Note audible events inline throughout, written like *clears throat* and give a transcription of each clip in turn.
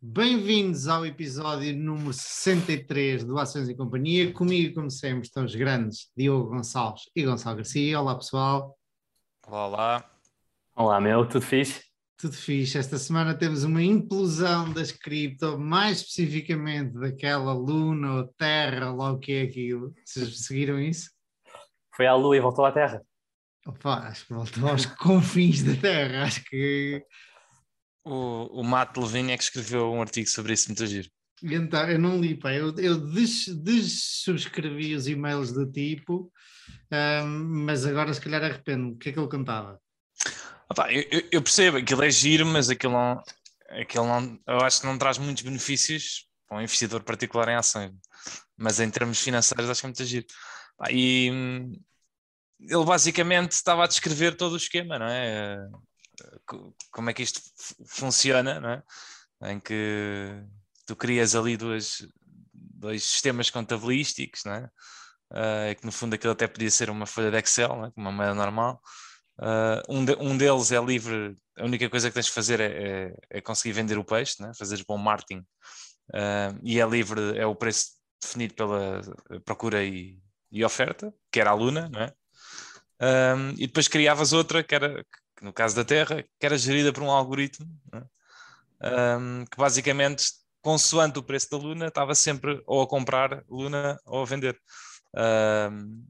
Bem-vindos ao episódio número 63 do Ações e Companhia. Comigo, como sempre, estão os grandes Diogo Gonçalves e Gonçalo Garcia. Olá, pessoal. Olá, olá. Olá, meu, tudo fixe? Tudo fixe. Esta semana temos uma implosão das cripto, mais especificamente daquela Luna ou Terra, lá o que é aquilo. Vocês seguiram isso? Foi à Lua e voltou à Terra. Opa, acho que voltou aos *laughs* confins da Terra. Acho que O, o Matt Levine é que escreveu um artigo sobre isso, muito giro. Então, eu não li, pá. Eu, eu des, dessubscrevi os e-mails do tipo, ahm, mas agora se calhar arrependo. O que é que ele contava? Opa, eu, eu- eu percebo, aquilo é giro, mas aquilo não, aquilo não, eu acho que não traz muitos benefícios para um investidor particular em ações. Mas em termos financeiros acho que é muito giro. E hum, ele basicamente estava a descrever todo o esquema, não é? Co- Como é que isto fu- funciona, não é? Em que tu crias ali duas, dois sistemas contabilísticos, não é? Eh, que no fundo aquilo até podia ser uma folha de Excel, é? uma moeda normal. Uh, um, de- um deles é livre, a única coisa que tens de fazer é, é- é conseguir vender o peixe, né? fazeres bom marketing, uh, e é livre, é o preço definido pela procura e, e oferta, que era a Luna, não é? Um, e depois criavas outra, que era, que no caso da Terra, que era gerida por um algoritmo? Um, que basicamente, consoante o preço da Luna, estava sempre ou a comprar Luna ou a vender. Um,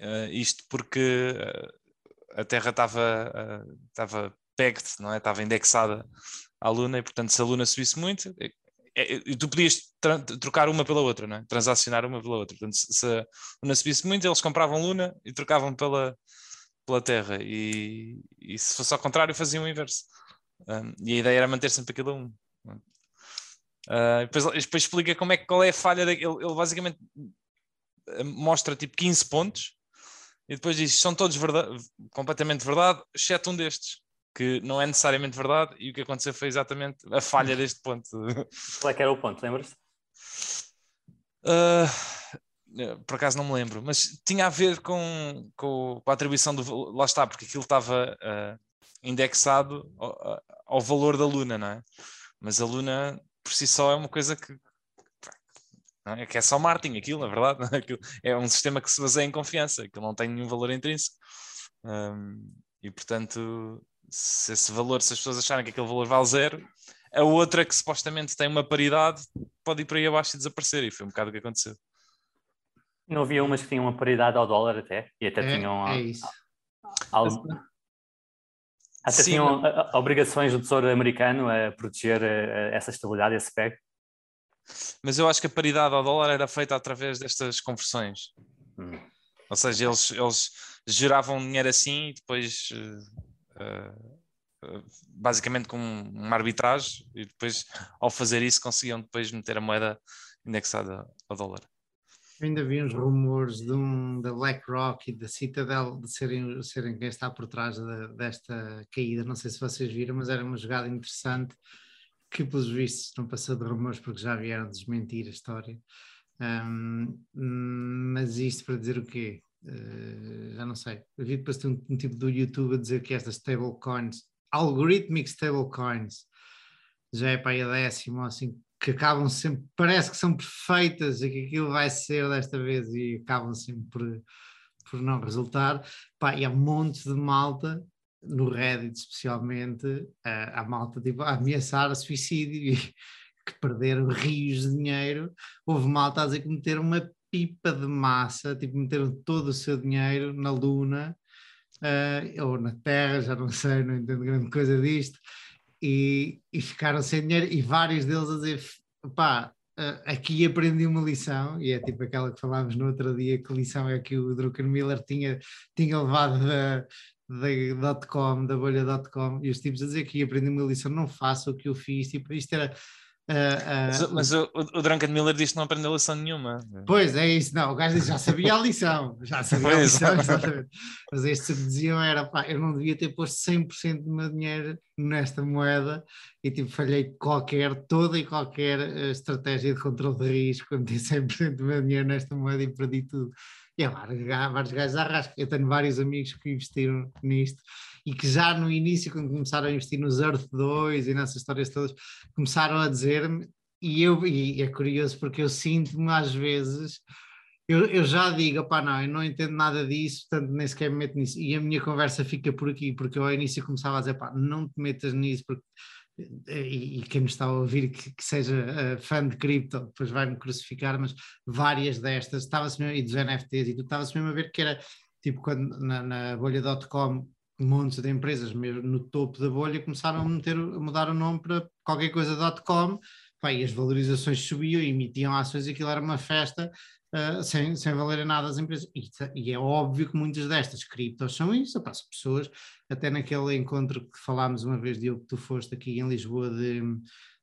uh, isto porque uh, a Terra estava uh, estava pegged, não é? Estava indexada à Luna e portanto se a Luna subisse muito e tu podias trocar uma pela outra, não é? Transacionar uma pela outra. Portanto, se a Luna subisse muito, eles compravam Luna e trocavam pela, pela Terra. E, e se fosse ao contrário, faziam o inverso. Um, e a ideia era manter sempre aquilo a um. Uh, depois, depois explica como é, qual é a falha. da- ele, ele basicamente uh, mostra tipo 15 pontos e depois diz são todos verda- completamente verdade, exceto um destes, que não é necessariamente verdade, e o que aconteceu foi exatamente a falha *laughs* deste ponto. Qual é que era o ponto, lembras-te? Ah, por acaso não me lembro, mas tinha a ver com, com, com a atribuição do lá está, porque aquilo estava ah, indexado ao, ao valor da Luna, não é? Mas a Luna por si só é uma coisa que é? que é só marketing, aquilo, na verdade, *laughs* é? Um sistema que se baseia em confiança, que não tem nenhum valor intrínseco. Ahm, e portanto, se esse valor, se as pessoas acharem que aquele valor vale zero, a outra que supostamente tem uma paridade pode ir por aí abaixo e desaparecer, e foi um bocado o que aconteceu. Não havia umas que tinham uma paridade ao dólar até? E até É, tinham, é isso. algo- até Sim, tinham ah, ah, obrigações do Tesouro americano a proteger ah, essa estabilidade, esse peg. Mas eu acho que a paridade ao dólar era feita através destas conversões. Hum. Ou seja, eles, eles geravam dinheiro assim e depois, eh, basicamente com uma arbitragem, e depois, ao fazer isso, conseguiam depois meter a moeda indexada ao dólar. Ainda vi uns rumores de um, da BlackRock e da Citadel de serem, serem quem está por trás da- desta caída. Não sei se vocês viram, mas era uma jogada interessante que, pelos vistos, não passou de rumores porque já vieram desmentir a história. Ahm, mas isto para dizer o quê? Eh, já não sei. Eu vi depois um, um tipo do YouTube a dizer que estas stablecoins, algorithmic stablecoins, já é para aí a décima, ou assim, que acabam sempre, parece que são perfeitas e que aquilo vai ser desta vez e acabam sempre por, por não resultar. Pá, e há montes de malta, no Reddit especialmente, a malta tipo, a ameaçar a suicídio e *laughs* que perderam rios de dinheiro. Houve malta a dizer que meteram uma pipa de massa, tipo, meteram todo o seu dinheiro na Luna. eh, ou na Terra, já não sei, não entendo grande coisa disto, e, e ficaram sem dinheiro, e vários deles a dizer, pá, eh, aqui aprendi uma lição, e é tipo aquela que falámos no outro dia, que lição é que o Druckenmiller tinha, tinha levado da, da dot-com, da bolha dot-com, e os tipos a dizer que aprendi uma lição, não faça o que eu fiz, tipo, isto era... eh, eh, Mas, mas o, o, Drunken Miller diz que não aprendeu lição nenhuma. Pois é isso, não, o gajo disse, já sabia a lição, já sabia a lição, exatamente. Mas estes o que diziam era, pá, eu não devia ter posto 100% do meu dinheiro nesta moeda e tipo, falhei qualquer, toda e qualquer eh, estratégia de controle de risco, quando ter 100% do meu dinheiro nesta moeda e perdi tudo. E há vários, ga- vários gajos à rasca. Eu tenho vários amigos que investiram nisto e que já no início, quando começaram a investir nos Earth 2 e nessas histórias todas, começaram a dizer-me, e, eu, e é curioso porque eu sinto-me às vezes eu, eu já digo, pá, não, eu não entendo nada disso, portanto nem sequer me meto nisso. E a minha conversa fica por aqui, porque eu ao início começava a dizer, pá, não te metas nisso, porque e, quem me está a ouvir que, que seja uh, fã de cripto, depois vai-me crucificar, mas várias destas, estava-se mesmo, e dos NFTs, e tu estavas mesmo a ver que era tipo quando na, na bolha.com montes de empresas, mesmo no topo da bolha, começaram a, meter, a mudar o nome para qualquer coisa .com, pá, e as valorizações subiam, emitiam ações, e aquilo era uma festa, uh, sem, sem valer nada as empresas. E, e, é óbvio que muitas destas criptos são isso, opa, pessoas, até naquele encontro que falámos uma vez, Diogo, que tu foste aqui em Lisboa, de,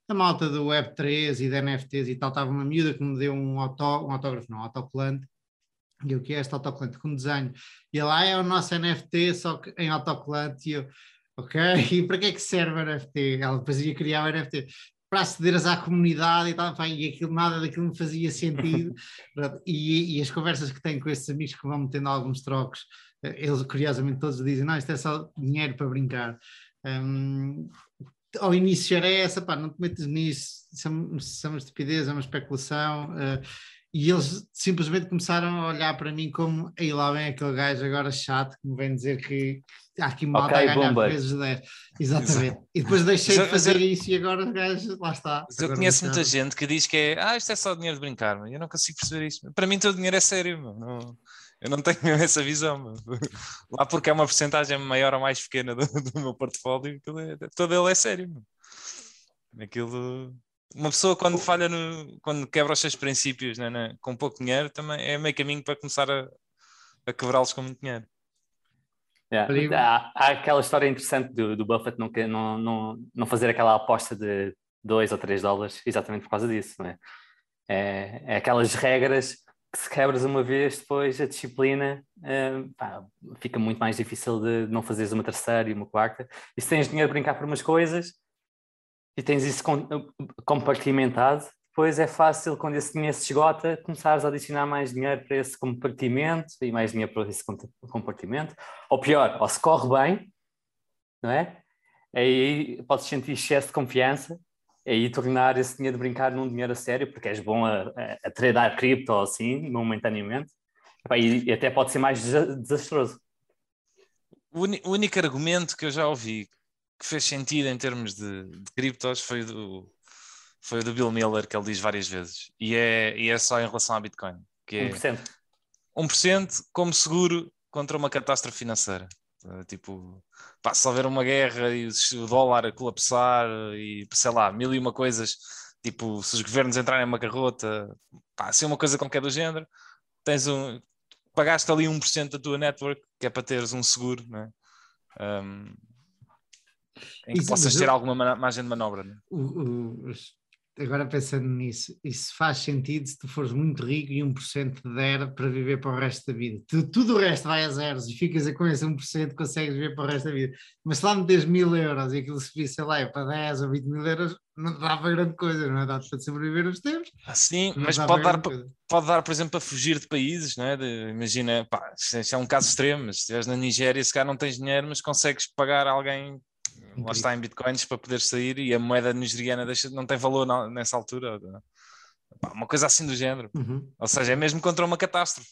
da malta do Web3 e de NFTs e tal, estava uma miúda que me deu um, auto, um autógrafo, não, um autocolante, e o que é este autocolante? Com desenho. E lá ah, é o nosso NFT, só que em autocolante, e eu, ok, *laughs* e para que é que serve o NFT? Ela depois ia criar o NFT para acederes à comunidade e tal, e aquilo, nada daquilo me fazia sentido. *laughs* e, e, as conversas que tenho com esses amigos que vão metendo alguns trocos, eh, eles curiosamente todos dizem: não, isto é só dinheiro para brincar. Um, ao início era essa, pá, não te metes nisso, isso é, isso é uma estupidez, é uma especulação. Uh, e eles simplesmente começaram a olhar para mim como aí lá vem aquele gajo agora chato que me vem dizer que há aqui mal okay, a ganhar bomba. vezes 10. Exatamente. E depois deixei de fazer isso e agora o gajo lá está. Mas eu conheço muita gente que diz que é ah, isto é só dinheiro de brincar, mas eu não consigo perceber isso. Para mim todo dinheiro é sério, não, eu não tenho *laughs* essa visão. Lá porque é uma porcentagem maior ou mais pequena do, do meu portfólio, é, todo ele é sério. Aquilo uma pessoa quando falha no, quando quebra os seus princípios né, né, com pouco dinheiro também é meio caminho para começar a, a quebrá-los com muito dinheiro. Yeah. Há, há, aquela história interessante do, do Buffett não, não, não, não fazer aquela aposta de 2 ou 3 dólares exatamente por causa disso, não é? É, é aquelas regras que se quebras uma vez, depois a disciplina é, pá, fica muito mais difícil de não fazeres uma terceira e uma quarta. E se tens dinheiro para brincar por umas coisas, e tens isso compartimentado, depois é fácil, quando esse dinheiro se esgota, começares a adicionar mais dinheiro para esse compartimento e mais dinheiro para esse compartimento. Ou pior, ou se corre bem, não é? Aí podes sentir excesso de confiança aí tornar esse dinheiro de brincar num dinheiro a sério, porque és bom a, a, a tradar cripto assim, momentaneamente, e até pode ser mais desastroso. O único argumento que eu já ouvi que fez sentido em termos de, de criptos foi do, foi do Bill Miller, que ele diz várias vezes, e é, e é só em relação à Bitcoin, que é 1%. 1% como seguro contra uma catástrofe financeira. Eh, tipo, pá, se houver uma guerra e o dólar a colapsar e sei lá, mil e uma coisas, tipo, se os governos entrarem em uma pá, se é uma coisa qualquer do género, tens um, pagaste ali 1% da tua network, que é para teres um seguro, né? Um, em que Isso, possas ter alguma margem de manobra. Né? O, o, agora pensando nisso, isso faz sentido se tu fores muito rico e 1% te der para viver para o resto da vida. Tu, tudo o resto vai a zeros e ficas com esse 1% consegues viver para o resto da vida. Mas se lá metes mil euros e aquilo se sei lá, é para 10 ou 20 mil euros, não dá para grande coisa, não é? Dá para sobreviver os tempos. Ah, sim, mas pode dar, pode dar, por exemplo, para fugir de países, não é? De, imagina, pá, isto é um caso extremo, mas se estiveres na Nigéria, se cá não tens dinheiro, mas consegues pagar alguém lá está em bitcoins para poder sair e a moeda nigeriana deixa, não tem valor nessa altura. Uma coisa assim do género. Uhum. Ou seja, é mesmo contra uma catástrofe.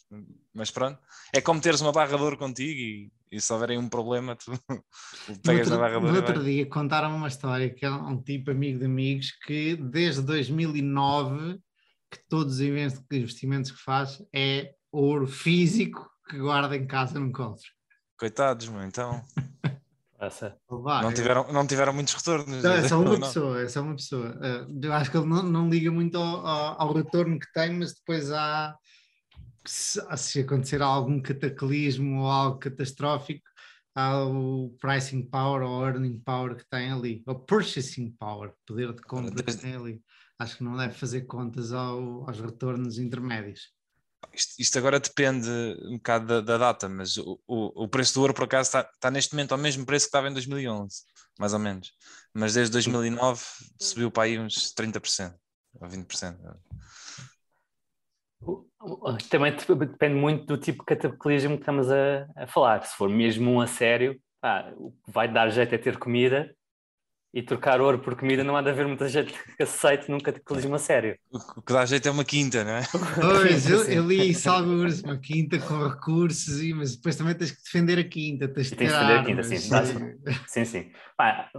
Mas pronto, é como teres uma barra de ouro contigo e, e se houver um problema, tu *laughs* pegas na barra de ouro. No outro dia contaram uma história que é um tipo amigo de amigos que desde 2009 que todos os investimentos que faz é ouro físico que guarda em casa num cofre. Coitados, meu, então. *laughs* Essa. não, tiveram, não tiveram muitos retornos. Não, é só uma pessoa, é só uma pessoa. Eh, eu acho que ele não, não liga muito ao, ao, ao, retorno que tem, mas depois há se, se, acontecer algum cataclismo ou algo catastrófico, há o pricing power ou earning power que tem ali, ou purchasing power, poder de compra que tem ali. Acho que não deve fazer contas ao, aos retornos intermédios. Isto, isto, agora depende um bocado da, da data, mas o, o, o, preço do ouro, por acaso, está, está, neste momento ao mesmo preço que estava em 2011, mais ou menos. Mas desde 2009 subiu para aí uns 30% ou 20%. Também depende muito do tipo de cataclismo que estamos a, a falar. Se for mesmo um a sério, ah, o que vai dar jeito é ter comida e trocar ouro por comida não há de haver muita gente que aceite num cataclismo a sério. O que dá jeito é uma quinta, não é? Pois, eu, eu li alguns, uma quinta com recursos, mas depois também tens que defender a quinta. Tens, tens que defender a quinta, sim. sim, sim. Ah,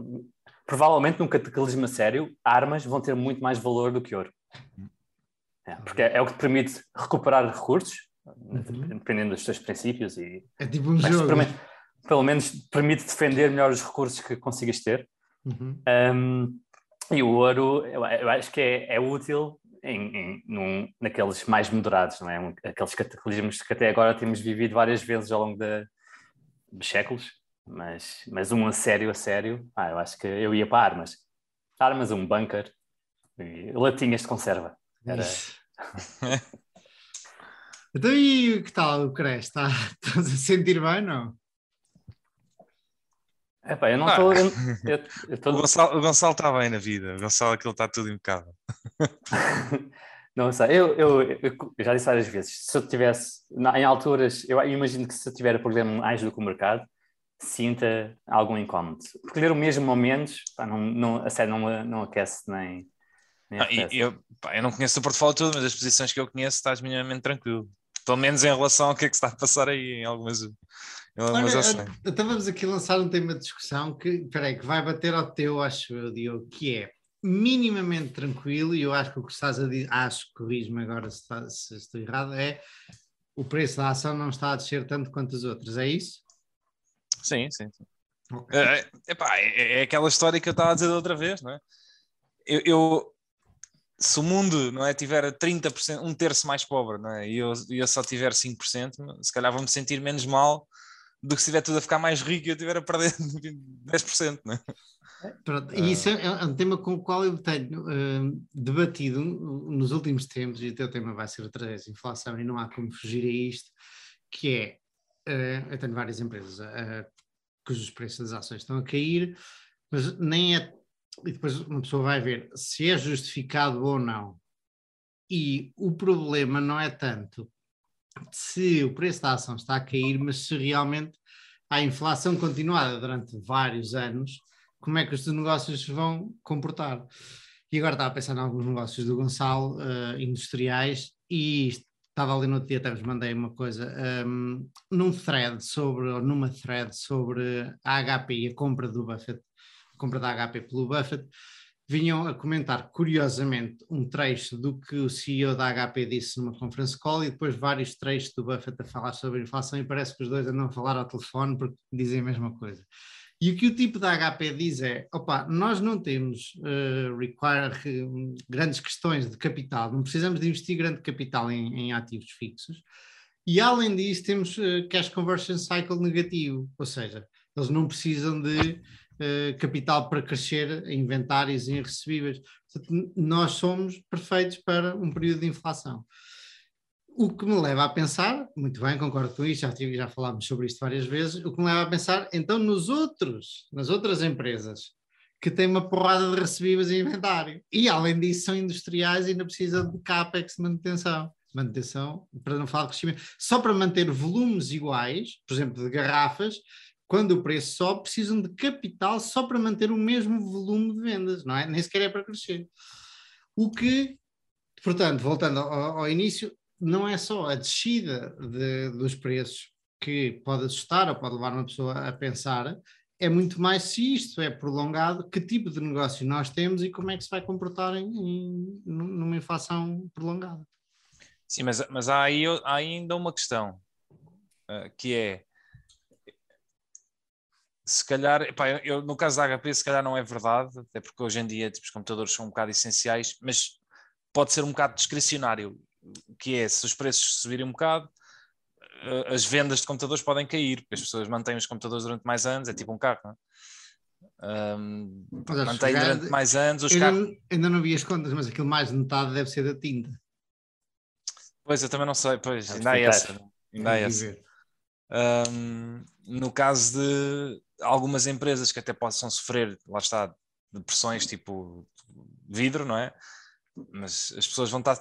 provavelmente num cataclismo a sério, armas vão ter muito mais valor do que ouro. É, porque é, é, o que te permite recuperar recursos, uhum. dependendo dos teus princípios. E, é tipo um jogo. Pelo menos permite defender melhor os recursos que consigas ter. Uhum. Um, e o ouro, eu, eu acho que é, é útil em, em, num, naqueles mais moderados, não é? Aqueles cataclismos que até agora temos vivido várias vezes ao longo de, dos séculos, mas, mas um a sério, a sério, ah, eu acho que eu ia para armas. Armas, um bunker, e latinhas de conserva. Era... *laughs* então e que tal o Cres? Está, *laughs* estás a sentir bem, não? Epá, eu não estou. Ah. Tô... O, Gonçalo, o Gonçalo está bem na vida, o Gonçalo aquilo está tudo impecável. *laughs* não sei, eu, eu, eu, já disse várias vezes, se eu tivesse, em alturas, eu imagino que se eu tiver problema mais do que o mercado, sinta algum incómodo. Porque ler o mesmo ou menos, pá, não, não, a sério não, não aquece nem. nem ah, eu, pá, eu não conheço o portfólio todo, mas as posições que eu conheço estás minimamente tranquilo. Pelo menos em relação ao que é que está a passar aí em algumas Olha, então vamos aqui lançar um tema de discussão que, peraí, que vai bater ao teu, acho eu, Diogo, que é minimamente tranquilo, e eu acho que o que estás a dizer, acho, corrijo-me agora se, está, se, estou errado, é o preço da ação não está a descer tanto quanto as outras, é isso? Sim, sim, sim. Okay. É, epá, é, é, aquela história que eu estava a dizer outra vez, não é? Eu, eu, se o mundo não é, tiver 30%, um terço mais pobre, não é? E eu, eu só tiver 5%, se calhar vou-me sentir menos mal do que se estiver tudo a ficar mais rico e eu estiver a perder *laughs* 10%, não é? Pronto, e isso é, é um tema com o qual eu tenho uh, debatido nos últimos tempos, e o teu tema vai ser outra vez inflação, e não há como fugir a isto, que é, uh, eu tenho várias empresas uh, cujos preços das ações estão a cair, mas nem é, e depois uma pessoa vai ver se é justificado ou não. E o problema não é tanto se o preço da ação está a cair, mas se realmente há inflação continuada durante vários anos, como é que os negócios vão comportar? E agora estava a pensar em alguns negócios do Gonçalo, uh, industriais, e estava ali no outro dia, até vos mandei uma coisa, um, ehm, num thread sobre, ou numa thread sobre a HP e a compra do Buffett, a compra da HP pelo Buffett, vinham a comentar, curiosamente, um trecho do que o CEO da HP disse numa conference call e depois vários trechos do Buffett a falar sobre a inflação e parece que os dois andam a falar ao telefone porque dizem a mesma coisa. E o que o tipo da HP diz é: opa, nós não temos uh, require, uh, grandes questões de capital, não precisamos de investir grande capital em, em ativos fixos, e além disso, temos uh, cash conversion cycle negativo, ou seja, eles não precisam de uh, capital para crescer em inventários e em recebíveis. Portanto, nós somos perfeitos para um período de inflação. O que me leva a pensar, muito bem, concordo com isso, já, já falámos sobre isto várias vezes, o que me leva a pensar, então, nos outros, nas outras empresas que têm uma porrada de recebíveis em inventário e, além disso, são industriais e ainda precisam de CAPEX de manutenção manutenção, para não falar de crescimento, só para manter volumes iguais, por exemplo, de garrafas, quando o preço sobe, precisam de capital só para manter o mesmo volume de vendas, não é? Nem sequer é para crescer. O que, portanto, voltando ao, ao início, não é só a descida de, dos preços que pode assustar ou pode levar uma pessoa a pensar, é muito mais se isto é prolongado, que tipo de negócio nós temos e como é que se vai comportar em, em numa inflação prolongada. Sim, mas, mas há, aí, há ainda uma questão, uh, que é se calhar, epá, eu, eu, no caso da HP, se calhar não é verdade, até porque hoje em dia tipo, os computadores são um bocado essenciais, mas pode ser um bocado discricionário, que é se os preços subirem um bocado, eh, as vendas de computadores podem cair, porque as pessoas mantêm os computadores durante mais anos, é tipo um carro, não é? Um, mantém durante mais anos os ainda, carros... ainda não vi as contas, mas aquilo mais de metade deve ser da tinta. Pois, eu também não sei, pois, ainda há essa. Ainda há essa. Um, no caso de algumas empresas que até possam sofrer, lá está, de pressões tipo vidro, não é? mas as pessoas vão estar.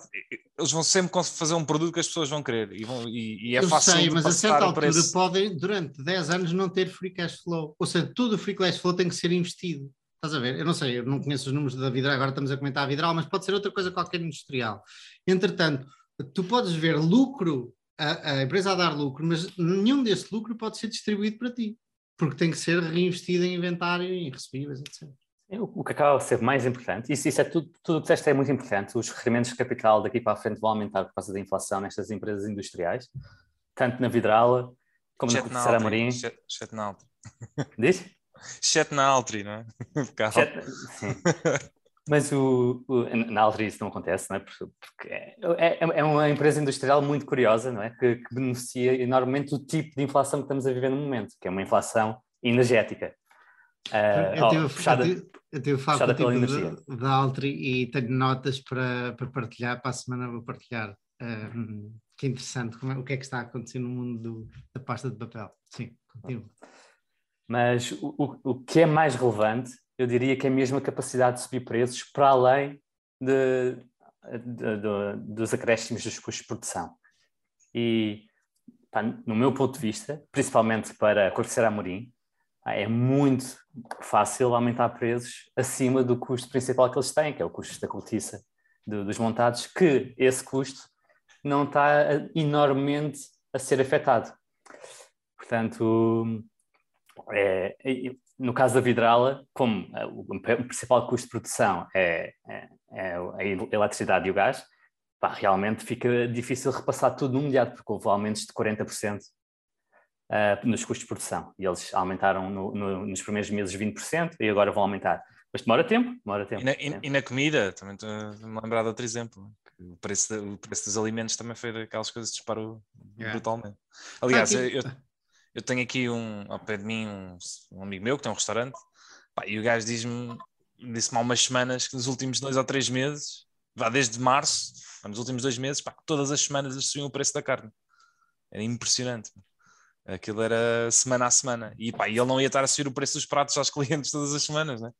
Eles vão sempre fazer um produto que as pessoas vão querer e, vão, e, e é Eu fácil. sei, mas a certa altura preço. podem, durante 10 anos, não ter free cash flow. Ou seja, todo o free cash flow tem que ser investido. Estás a ver? Eu não sei, eu não conheço os números da Vidral, agora estamos a comentar a Vidral, mas pode ser outra coisa qualquer industrial. Entretanto, tu podes ver lucro, a, a empresa a dar lucro, mas nenhum desse lucro pode ser distribuído para ti, porque tem que ser reinvestido em inventário, em recebíveis, etc. O que acaba de ser mais importante, isso, isso é tudo, tudo o que disseste é muito importante, os rendimentos de capital daqui para a frente vão aumentar por causa da inflação nestas empresas industriais, tanto na Vidrala como Exceto na na Serra Altri, Amorim. exceto- exceto na. Diz? Exceto na Altri, não é? *laughs* Exceto- Sim. *laughs* Mas o, o, na Altri isso não acontece, não é? Porque, porque é, é, é uma empresa industrial muito curiosa, não é? Que, que beneficia enormemente o tipo de inflação que estamos a viver no momento, que é uma inflação energética. Ah, eu, tive, puxada- eu tive, eu tive a falar puxada pela contigo energia. da- Altri e tenho notas para, para partilhar, para a semana vou partilhar. Que interessante, como é- o que é que está a acontecer no mundo do- da pasta de papel. Sim, continua. Mas o, o, o que é mais relevante, eu diria que é mesmo a capacidade de subir preços para além de, de- de- dos acréscimos dos custos de produção. E, pá, no meu ponto de vista, principalmente para a Corteira Amorim, é muito fácil aumentar preços acima do custo principal que eles têm, que é o custo da cortiça do- dos montados, que esse custo não está enormemente a ser afetado. Portanto, é, no caso da Vidrala, como eh, o, principal custo de produção é, é- é a eletricidade e o gás, pá, realmente fica difícil repassar tudo no imediato, porque houve aumentos de 40% eh, nos custos de produção. E eles aumentaram no- no- nos primeiros meses 20% e agora vão aumentar. Mas demora tempo, demora tempo. E na, e- e na comida, também estou a me lembrar de outro exemplo. que O preço, o preço dos alimentos também foi daquelas coisas que disparou Yeah. brutalmente. Aliás, Ah, eu, eu tenho aqui um, ao pé de mim um, um amigo meu que tem um restaurante pá, e o gajo diz-me, disse-me há umas semanas que nos últimos dois ou três meses, vá desde março, nos últimos dois meses, pá, todas as semanas eles subiam o preço da carne. Era impressionante. Aquilo era semana a semana. E, pá, ele não ia estar a subir o preço dos pratos aos *laughs* clientes todas as semanas, né?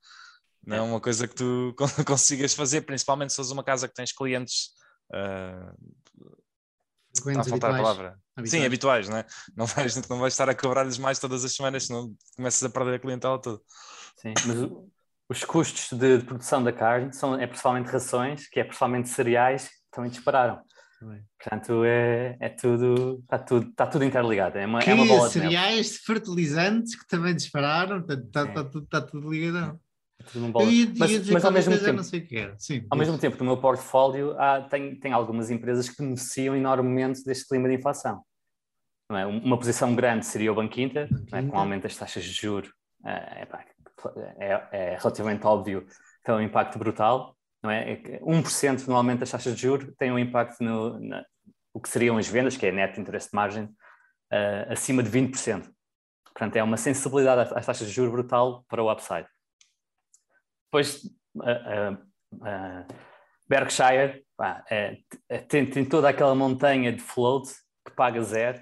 Não é uma coisa que tu *laughs* con- consigas fazer, principalmente se fores uma casa que tens clientes. ah, está a faltar a palavra. Habituais. Sim, habituais, não é? Não vais, *laughs* não vais estar a cobrar-lhes mais todas as semanas, senão começas a perder a clientela toda. Sim, mas o- os custos de, de produção da carne são é principalmente rações, que é principalmente cereais, que também dispararam. Também. Portanto, é, é tudo, está tudo, está tudo interligado. É uma, Que é uma bola cereais, fertilizantes que também dispararam, portanto, está, Sim. está tudo, está tudo ligadão. É tudo. Eu ia, mas, ia dizer mas ao mesmo tempo, não sei o que era. Sim, ao diz. mesmo tempo, no meu portfólio há, tem, tem algumas empresas que beneficiam enormemente deste clima de inflação. É? Uma posição grande seria o Banco Inter, é? com Inter. o aumento das taxas de juros, é, é, é- é relativamente óbvio que tem um impacto brutal. Não é? É que 1% no aumento das taxas de juros tem um impacto no na- o que seriam as vendas, que é net interest margin, eh, acima de 20%. Portanto, é uma sensibilidade às- às taxas de juros brutal para o upside. Depois, a- a Berkshire pá, é- é- tem, tem toda aquela montanha de float que paga zero.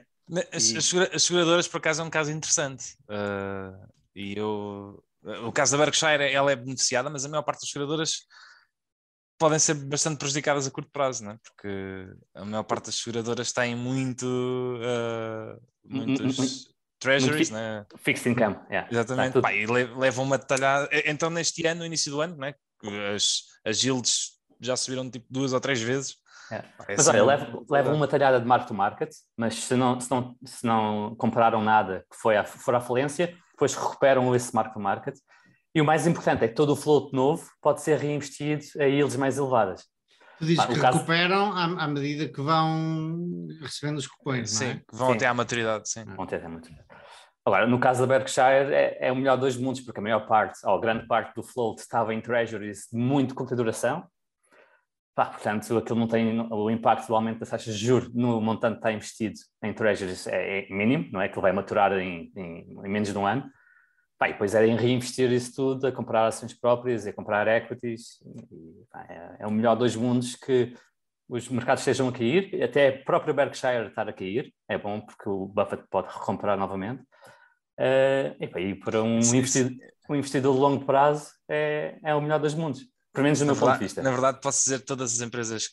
As, E- as segura- as seguradoras, por acaso, é um caso interessante. Ah, e eu. O caso da Berkshire, ela é beneficiada, mas a maior parte das seguradoras podem ser bastante prejudicadas a curto prazo, não é? Porque a maior parte das seguradoras têm muito. ah, muitos Muito treasuries, fi- né? Fixed income. yeah. Exatamente. Tá tudo- Pá, e le- levam uma detalhada. E- Então, neste ano, no início do ano, né? as, as yields já subiram tipo duas ou três vezes. É. Mas assim olha, levam levam uma talhada de mark to market, mas se não, se não, se não compraram nada que foi à, for à falência, depois recuperam esse mark to market. E o mais importante é que todo o float novo pode ser reinvestido a yields mais elevadas. Tu dizes que caso- recuperam à, à medida que vão recebendo os cupões, não Sim, é? que vão Sim. até à maturidade, sim. Não tem muito. Agora, no caso da Berkshire, é, é o melhor dos mundos, porque a maior parte, ou grande parte do float estava em treasuries de muito curta duração. Pá, portanto, aquilo não tem o impacto do aumento das taxas de juros no montante que está investido em treasuries é, é mínimo, não é? Que vai maturar em, em, em menos de um ano. Pá, e depois é em reinvestir isso tudo, a comprar ações próprias, a comprar equities. E, pá, é, é o melhor dos mundos que os mercados estejam a cair, até a própria Berkshire estar a cair, é bom porque o Buffett pode recomprar novamente. Eh, e, pá, e para um investidor, um investidor de longo prazo é, é o melhor dos mundos. Pelo menos do meu ponto de vista. Na verdade, posso dizer todas as empresas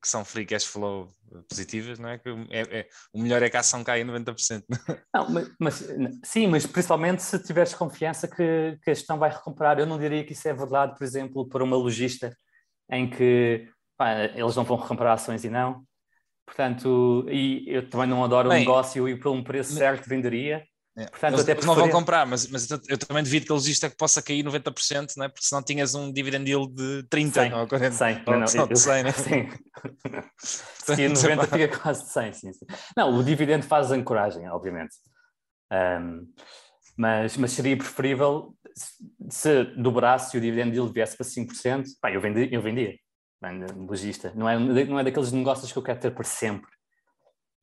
que são free cash flow positivas, não é? Que é, é o melhor é que a ação caia 90%. *laughs* Não, mas, mas, sim, mas principalmente se tiveres confiança que, que a gestão vai recuperar. Eu não diria que isso é verdade, por exemplo, para uma logista em que pá, eles não vão recuperar ações e não. Portanto, e eu também não adoro o um negócio e por um preço certo venderia. É. Portanto, eles, eles não vão comprar, mas, mas eu, também devido que a logista que possa cair 90%, né? porque senão tinhas um dividend yield de 30 100, ou 40. 100, não, não, de 100, né? *laughs* Sim. *laughs* Se 90 fica quase de 100, sim, sim. Não, o dividendo faz ancoragem, obviamente. Um, mas, mas seria preferível se dobrasse e o dividend yield viesse para 5%, pá, eu, vendi, eu vendia. Logista. Não é, não é daqueles negócios que eu quero ter para sempre.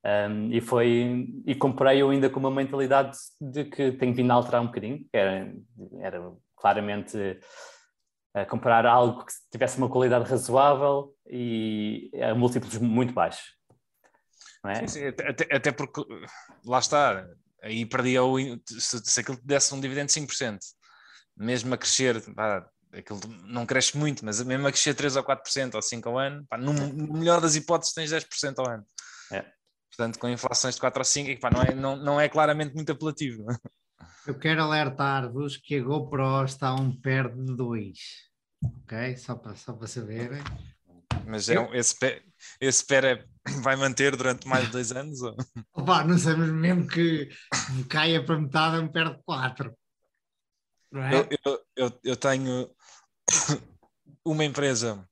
Um, e foi e comprei eu ainda com uma mentalidade de que tenho vindo a alterar um bocadinho, que era, era claramente uh, comprar algo que tivesse uma qualidade razoável e a múltiplos muito baixos. É? Sim, sim, até, até, porque lá está, aí perdia o se, se aquilo desse um dividendo de 5%, mesmo a crescer, pá, aquilo não cresce muito, mas mesmo a crescer 3 ou 4% ou 5 ao ano, pá, no, no melhor das hipóteses tens 10% ao ano. É. Portanto, com inflações de 4 ou 5, pá, não, é, não, não é claramente muito apelativo. Eu quero alertar-vos que a GoPro está a um pé de 2. Ok? Só para, só para saberem. Mas é esse, pé, esse pé é, vai manter durante mais de dois anos? Ou? Opa, não mas mesmo que caia para metade, é um pé de 4. É? Eu, eu, eu, eu, tenho *coughs* uma empresa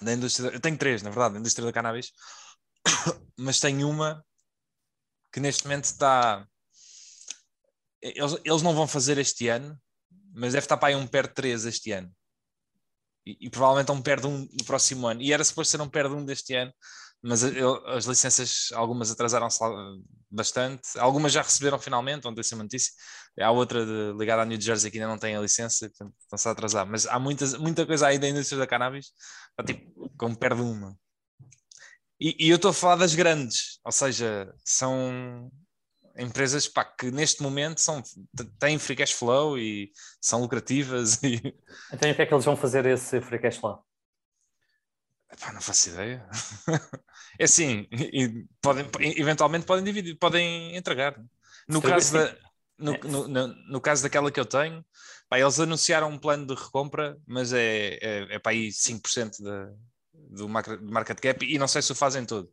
da indústria, eu tenho três, na verdade, da indústria da cannabis, *coughs* mas tem uma que neste momento está. Eles, eles não vão fazer este ano, mas deve estar para aí um PER 3 este ano. E, e provavelmente um PER de um no próximo ano. E era suposto ser um PER de um deste ano, mas as licenças, algumas atrasaram-se bastante. Algumas já receberam finalmente, ontem uma notícia. Há outra de, ligada à New Jersey que ainda não tem a licença, estão-se a atrasar. Mas há muitas, muita coisa aí da indústria da cannabis, tipo, como perde uma. E, e eu estou a falar das grandes, ou seja, são empresas pá, que neste momento são, têm free cash flow e são lucrativas. *laughs* E... Então, o que é que eles vão fazer esse free cash flow? Epá, não faço ideia. *laughs* é assim, e podem, eventualmente podem dividir, podem entregar. No caso, da, *laughs* no, é. no, no, no, caso daquela que eu tenho, pá, eles anunciaram um plano de recompra, mas é, é, é para aí 5% da, do market cap e não sei se o fazem todo.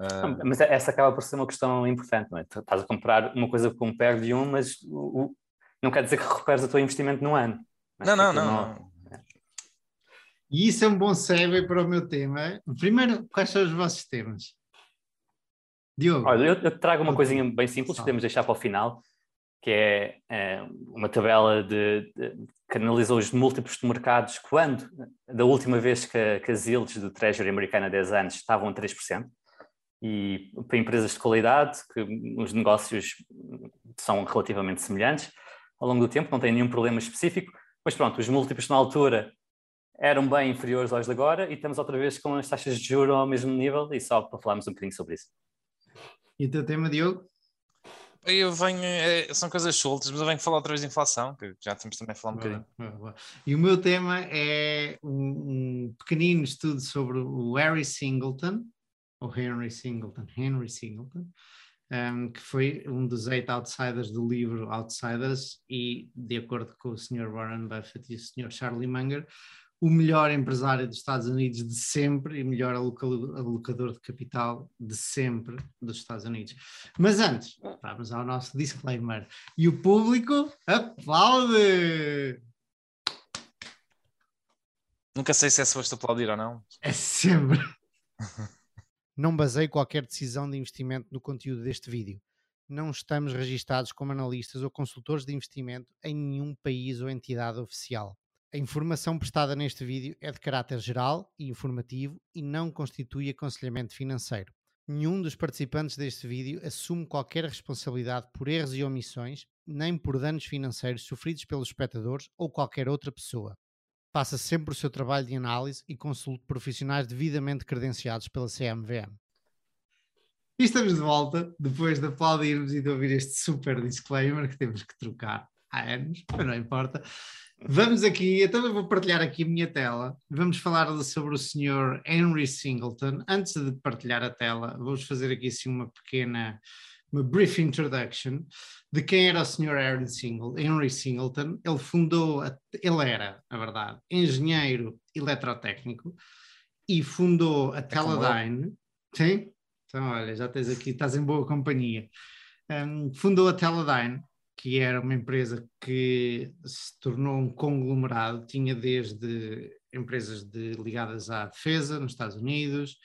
Uh... Mas essa acaba por ser uma questão importante, não é? Tu estás a comprar uma coisa com um PER de um, mas o, o, não quer dizer que recuperes o teu investimento no ano. Não, não, não. não, não. E isso é um bom segue para o meu tema. Primeiro, quais são os vossos temas? Diogo. Olha, eu, eu trago uma coisinha bem simples que podemos deixar para o final, que é, é uma tabela de, de, que analisou os múltiplos de mercados quando, da última vez que, que as yields do Treasury americano há 10 anos estavam a 3%, e para empresas de qualidade, que os negócios são relativamente semelhantes ao longo do tempo, não tem nenhum problema específico, mas pronto, os múltiplos na altura eram bem inferiores aos de agora e estamos outra vez com as taxas de juros ao mesmo nível e só para falarmos um bocadinho sobre isso. E o teu tema, Diogo? Eu venho, é, são coisas soltas, mas eu venho falar outra vez de inflação, que já temos também a falar um bocadinho. E o meu tema é um, um, pequenino estudo sobre o Harry Singleton, ou Henry Singleton, Henry Singleton, um, que foi um dos eight outsiders do livro Outsiders, e de acordo com o Sr. Warren Buffett e o Sr. Charlie Munger, o melhor empresário dos Estados Unidos de sempre e melhor alocador de capital de sempre dos Estados Unidos. Mas antes, vamos ao nosso disclaimer. E o público aplaude! Nunca sei se é suposto aplaudir ou não. É sempre. *laughs* não baseio qualquer decisão de investimento no conteúdo deste vídeo. Não estamos registados como analistas ou consultores de investimento em nenhum país ou entidade oficial. A informação prestada neste vídeo é de caráter geral e informativo e não constitui aconselhamento financeiro. Nenhum dos participantes deste vídeo assume qualquer responsabilidade por erros e omissões, nem por danos financeiros sofridos pelos espectadores ou qualquer outra pessoa. Faça sempre o seu trabalho de análise e consulte profissionais devidamente credenciados pela CMVM. E estamos de volta, depois de aplaudirmos e de ouvir este super disclaimer que temos que trocar há anos, mas não importa. Vamos aqui, então eu vou partilhar aqui a minha tela. Vamos falar sobre o senhor Henry Singleton. Antes de partilhar a tela, vamos fazer aqui assim uma pequena, uma brief introduction de quem era o senhor Henry Singleton. Henry Singleton. Ele fundou, ele era, na verdade, engenheiro eletrotécnico e fundou a é Teledyne. Sim? Então, olha, já tens aqui, estás em boa companhia. Um, fundou a Teledyne, que era uma empresa que se tornou um conglomerado, tinha desde empresas de, ligadas à defesa nos Estados Unidos,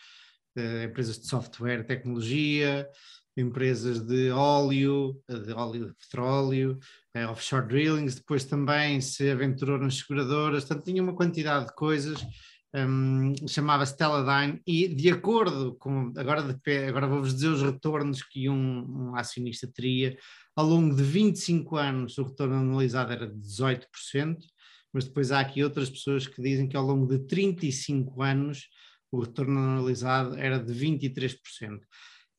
uh, empresas de software, tecnologia, empresas de óleo, de óleo de petróleo, uh, offshore drillings, depois também se aventurou nas seguradoras, portanto tinha uma quantidade de coisas um, chamava-se Teledyne, e de acordo com, agora, agora vou-vos dizer os retornos que um, um, acionista teria, ao longo de 25 anos o retorno analisado era de 18%, mas depois há aqui outras pessoas que dizem que ao longo de 35 anos o retorno analisado era de 23%.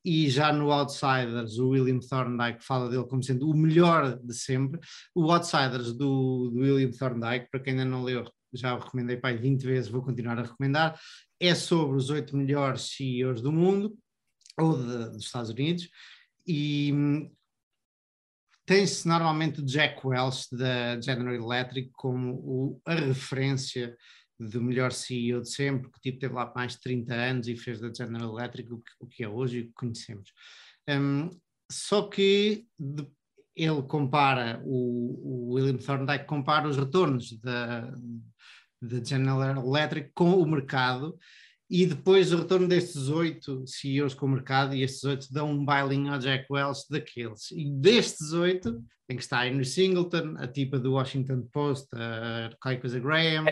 E já no Outsiders, o William Thorndike fala dele como sendo o melhor de sempre. O Outsiders do, do William Thorndike, para quem ainda não leu, já o recomendei para 20 vezes, vou continuar a recomendar, é sobre os oito melhores CEOs do mundo, ou de, dos Estados Unidos, e hum, tem-se normalmente o Jack Welch da General Electric como o, a referência do melhor CEO de sempre, que tipo teve lá mais de 30 anos e fez da General Electric o que, o que é hoje e o que conhecemos. Um, só que de, ele compara, o, o William Thorndike compara os retornos da, da General Electric com o mercado e depois o retorno destes oito CEOs com o mercado e estes oito dão um bailing ao Jack Welch daqueles. E destes oito, em que está a Henry Singleton, a tipa do Washington Post, a qualquer coisa Graham.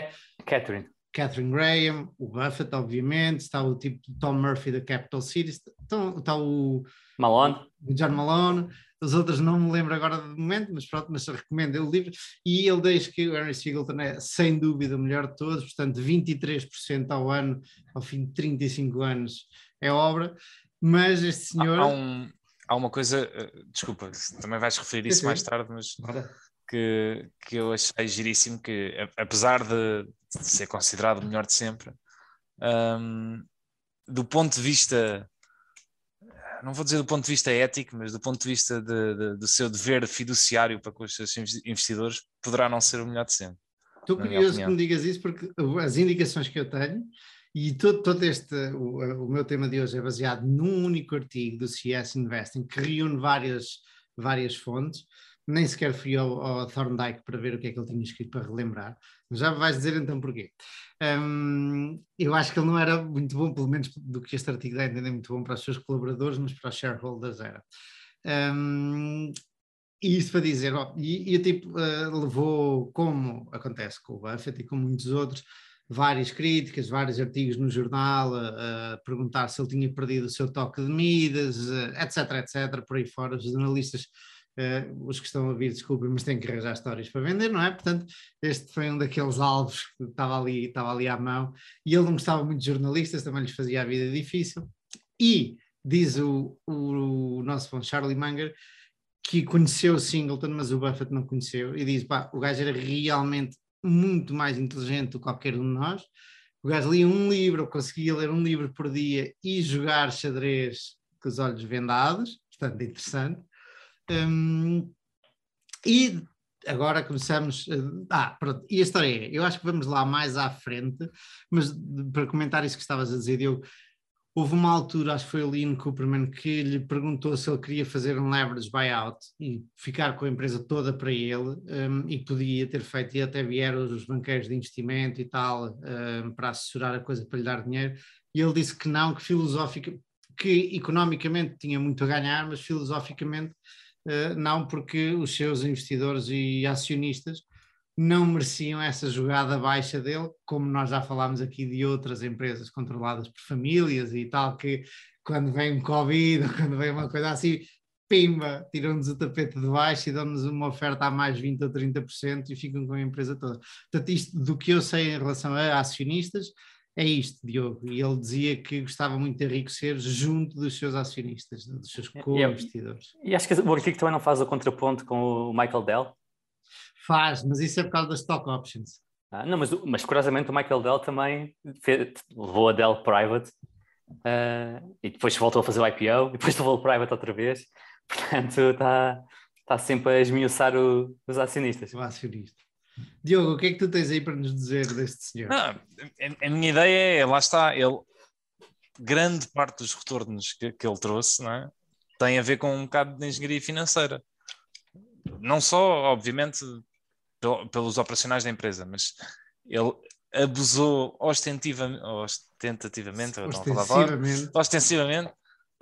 Catherine. Catherine Graham, o Buffett, obviamente, está o tipo Tom Murphy da Capital City, está, está o Malone. O John Malone, as outras não me lembro agora do momento, mas pronto, mas recomendo o livro. E ele diz que o Henry Singleton é sem dúvida o melhor de todos, portanto 23% ao ano, ao fim de 35 anos, é obra. Mas este senhor. Há, um, há uma coisa, eh, desculpa, também vais referir isso mais tarde, mas que, que eu achei giríssimo, que apesar de ser considerado o melhor de sempre, um, do ponto de vista não vou dizer do ponto de vista ético, mas do ponto de vista de, de, do seu dever fiduciário para com os seus investidores, poderá não ser o melhor de sempre. Estou curioso que me digas isso, porque as indicações que eu tenho, e todo, todo este, o, o, meu tema de hoje é baseado num único artigo do CS Investing, que reúne várias, várias fontes, nem sequer fui ao, ao Thorndike para ver o que é que ele tinha escrito para relembrar, já vais dizer então porquê. Um, eu acho que ele não era muito bom, pelo menos do que este artigo dá a entender, muito bom para os seus colaboradores, mas para os shareholders era. Um, e isso para dizer, ó, e, e tipo, uh, levou, como acontece com o Buffett e com muitos outros, várias críticas, vários artigos no jornal a, a perguntar se ele tinha perdido o seu toque de Midas, etc, etc, por aí fora, os jornalistas Uh, os que estão a ouvir, desculpem, mas têm que arranjar histórias para vender, não é? Portanto, este foi um daqueles alvos que estava ali, estava ali à mão, e ele não gostava muito de jornalistas, também lhes fazia a vida difícil. E diz o, o, o nosso bom Charlie Munger que conheceu o Singleton, mas o Buffett não conheceu, e diz: pá, o gajo era realmente muito mais inteligente do que qualquer um de nós. O gajo lia um livro, conseguia ler um livro por dia e jogar xadrez com os olhos vendados, portanto, interessante. Um, e agora começamos. Ah, pronto. E a história é: eu acho que vamos lá mais à frente, mas para comentar isso que estavas a dizer, eu. Houve uma altura, acho que foi o Lean Cooperman, que lhe perguntou se ele queria fazer um leverage buyout e ficar com a empresa toda para ele, um, e podia ter feito, e até vieram os banqueiros de investimento e tal, um, para assessorar a coisa, para lhe dar dinheiro, e ele disse que não, que filosófica, que economicamente tinha muito a ganhar, mas filosoficamente eh, não porque os seus investidores e acionistas não mereciam essa jogada baixa dele, como nós já falámos aqui de outras empresas controladas por famílias e tal, que quando vem um Covid *laughs* quando vem uma coisa assim, pimba, tiram-nos o tapete de baixo e dão-nos uma oferta a mais 20% ou 30% e ficam com a empresa toda. Portanto, isto do que eu sei em relação a acionistas, é isto, Diogo. E ele dizia que gostava muito de enriquecer junto dos seus acionistas, dos seus co-investidores. E, e, acho que o artigo também não faz o contraponto com o Michael Dell. Faz, mas isso é por causa das stock options. Ah, não, mas, mas curiosamente o Michael Dell também fez, levou a Dell private uh, e depois voltou a fazer o IPO e depois levou o private outra vez. Portanto, está tá sempre a esmiuçar o, os acionistas. O acionista. Diogo, o que é que tu tens aí para nos dizer deste senhor? Não, a, a minha ideia é, lá está, ele, grande parte dos retornos que, que ele trouxe não é? tem a ver com um bocado de engenharia financeira. Não só, obviamente, pelos operacionais da empresa, mas ele abusou ostentivamente, ostentativamente, ostensivamente, ostensivamente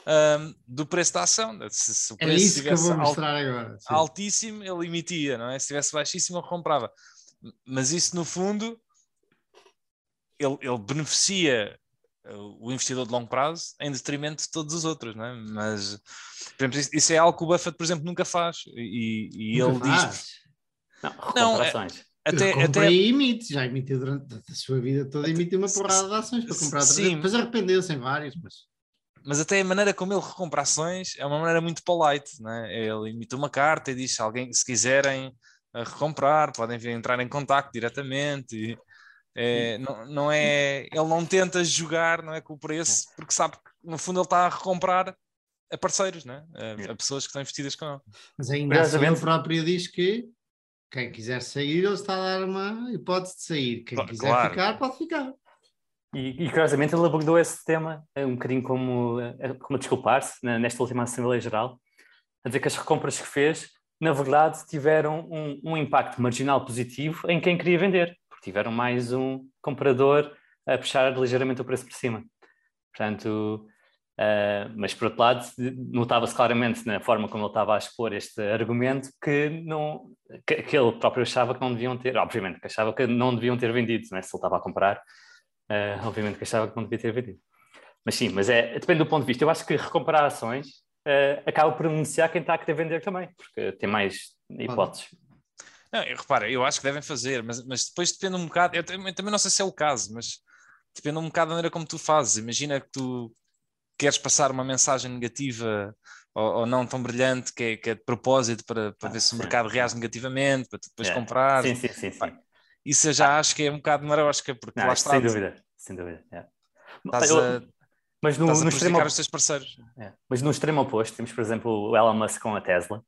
um, do preço da ação. Se, se o é preço é isso que eu vou mostrar agora. Sim. Altíssimo, ele emitia, não é? Se estivesse baixíssimo, ele comprava. Mas isso, no fundo, ele, ele beneficia uh, o investidor de longo prazo em detrimento de todos os outros, não é? Mas, por exemplo, isso é algo que o Buffett, por exemplo, nunca faz. E, e ele faz. diz. Não, não é, até, até... e emite, já emitiu durante a sua vida toda, emitiu uma porrada de ações para comprar. Sim. Depois arrependeu-se em vários, mas mas até a maneira como ele recompra ações é uma maneira muito polite, né? ele emite uma carta e diz se alguém, se quiserem eh, recomprar, podem vir entrar em contato diretamente. E, é, não, não é, ele não tenta jogar não é, com o preço, porque sabe que no fundo ele está a recomprar a parceiros, né? a, a pessoas que estão investidas com ele. Mas ainda assim ele próprio diz que quem quiser sair, ele está a dar uma hipótese de sair. Quem claro. quiser ficar, pode ficar. E, e curiosamente ele abordou esse tema eh, um bocadinho como, eh, como a desculpar-se nesta última Assembleia Geral, a dizer que as recompras que fez, na verdade, tiveram um, um impacto marginal positivo em quem queria vender, porque tiveram mais um comprador a puxar ligeiramente o preço por cima. Portanto, uh, mas por outro lado, notava-se claramente na forma como ele estava a expor este argumento que, não, que, que, ele próprio achava que não deviam ter, obviamente, que achava que não deviam ter vendido, né, se ele estava a comprar Uh, obviamente que achava que não devia ter vendido. Mas sim, mas é, depende do ponto de vista. Eu acho que recomprar ações uh, acaba por anunciar quem está a querer vender também, porque tem mais hipóteses. Não, eu, repara, eu acho que devem fazer, mas, mas depois depende um bocado. Eu também, também não sei se é o caso, mas depende um bocado da maneira como tu fazes. Imagina que tu queres passar uma mensagem negativa ou, ou não tão brilhante, que é, que é de propósito para, para ah, ver se o mercado reage negativamente, para tu depois comprar. Sim, sim, sim. sim. Isso eu já acho que é um bocado marosca, porque não, lá está. Sem dúvida, sem dúvida. É. Estás a, mas no, no extremo, os teus parceiros. É. Mas no extremo oposto, temos, por exemplo, o Elon Musk com a Tesla.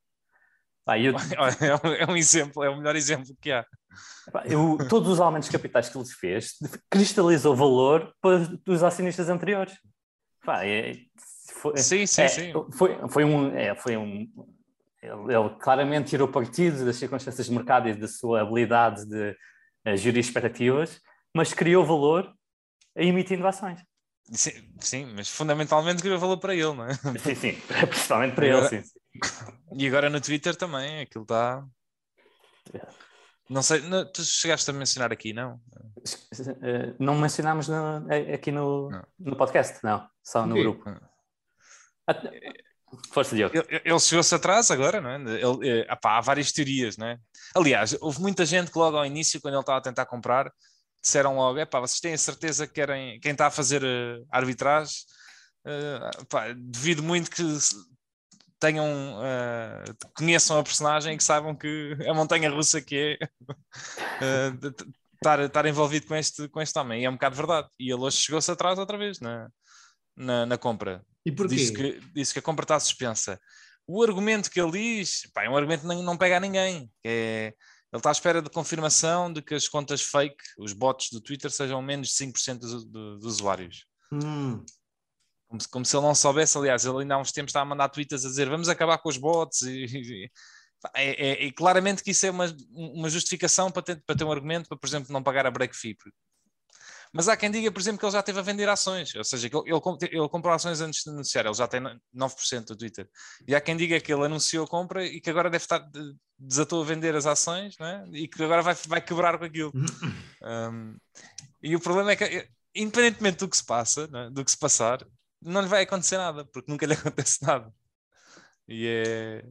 Ah, eu... *laughs* é, um, é, um, exemplo, é o melhor exemplo que há. Eu, todos os aumentos capitais que ele fez cristalizou valor para os acionistas anteriores. é, foi, sim, sim, é, sim. Foi, foi um, é, foi um ele, ele, claramente tirou partido das circunstâncias de mercado e da sua habilidade de gerir expectativas, mas criou valor emitindo ações. Sim, sim, mas fundamentalmente criou valor para ele, não é? *laughs* Sim, sim, *laughs* principalmente para agora, ele, sim. *laughs* E agora no Twitter também, aquilo está. Não sei, não, tu chegaste a mencionar aqui, não? Eh, não mencionámos no, aqui no, no podcast, não, só no grupo. Força, Diogo. Ele, ele chegou-se atrás agora, não é? Ele, eh, há várias teorias, não é? Aliás, houve muita gente que logo ao início, quando ele estava a tentar comprar, disseram logo: é pá, vocês têm a certeza que querem, quem está a fazer uh, arbitragem, uh, pá, devido muito que tenham, uh, conheçam a personagem e que saibam que a montanha russa que é *laughs* estar, estar envolvido com este, com este homem. E é um bocado verdade. E ele hoje chegou-se atrás outra vez na, na, na compra. E porquê? Disse que, disse que a compra está suspensa. O argumento que ele diz, pá, é um argumento que não, não pega a ninguém. É, ele está à espera de confirmação de que as contas fake, os bots do Twitter, sejam menos de 5% dos, dos, usuários. Hum. Como, se, como se ele não soubesse, aliás, ele ainda há uns tempos está a mandar tweets a dizer vamos acabar com os bots e, e é, é, é, claramente que isso é uma, uma justificação para ter, para ter um argumento para, por exemplo, não pagar a break fee. Mas há quem diga, por exemplo, que ele já esteve a vender ações, ou seja, que ele, ele, ele comprou ações antes de anunciar, ele já tem 9% do Twitter. E há quem diga que ele anunciou a compra e que agora deve estar, desatou a vender as ações né? e que agora vai, vai quebrar com aquilo. um, e o problema é que, independentemente do que se passa, né? do que se passar, não lhe vai acontecer nada, porque nunca lhe *laughs* acontece nada. E é.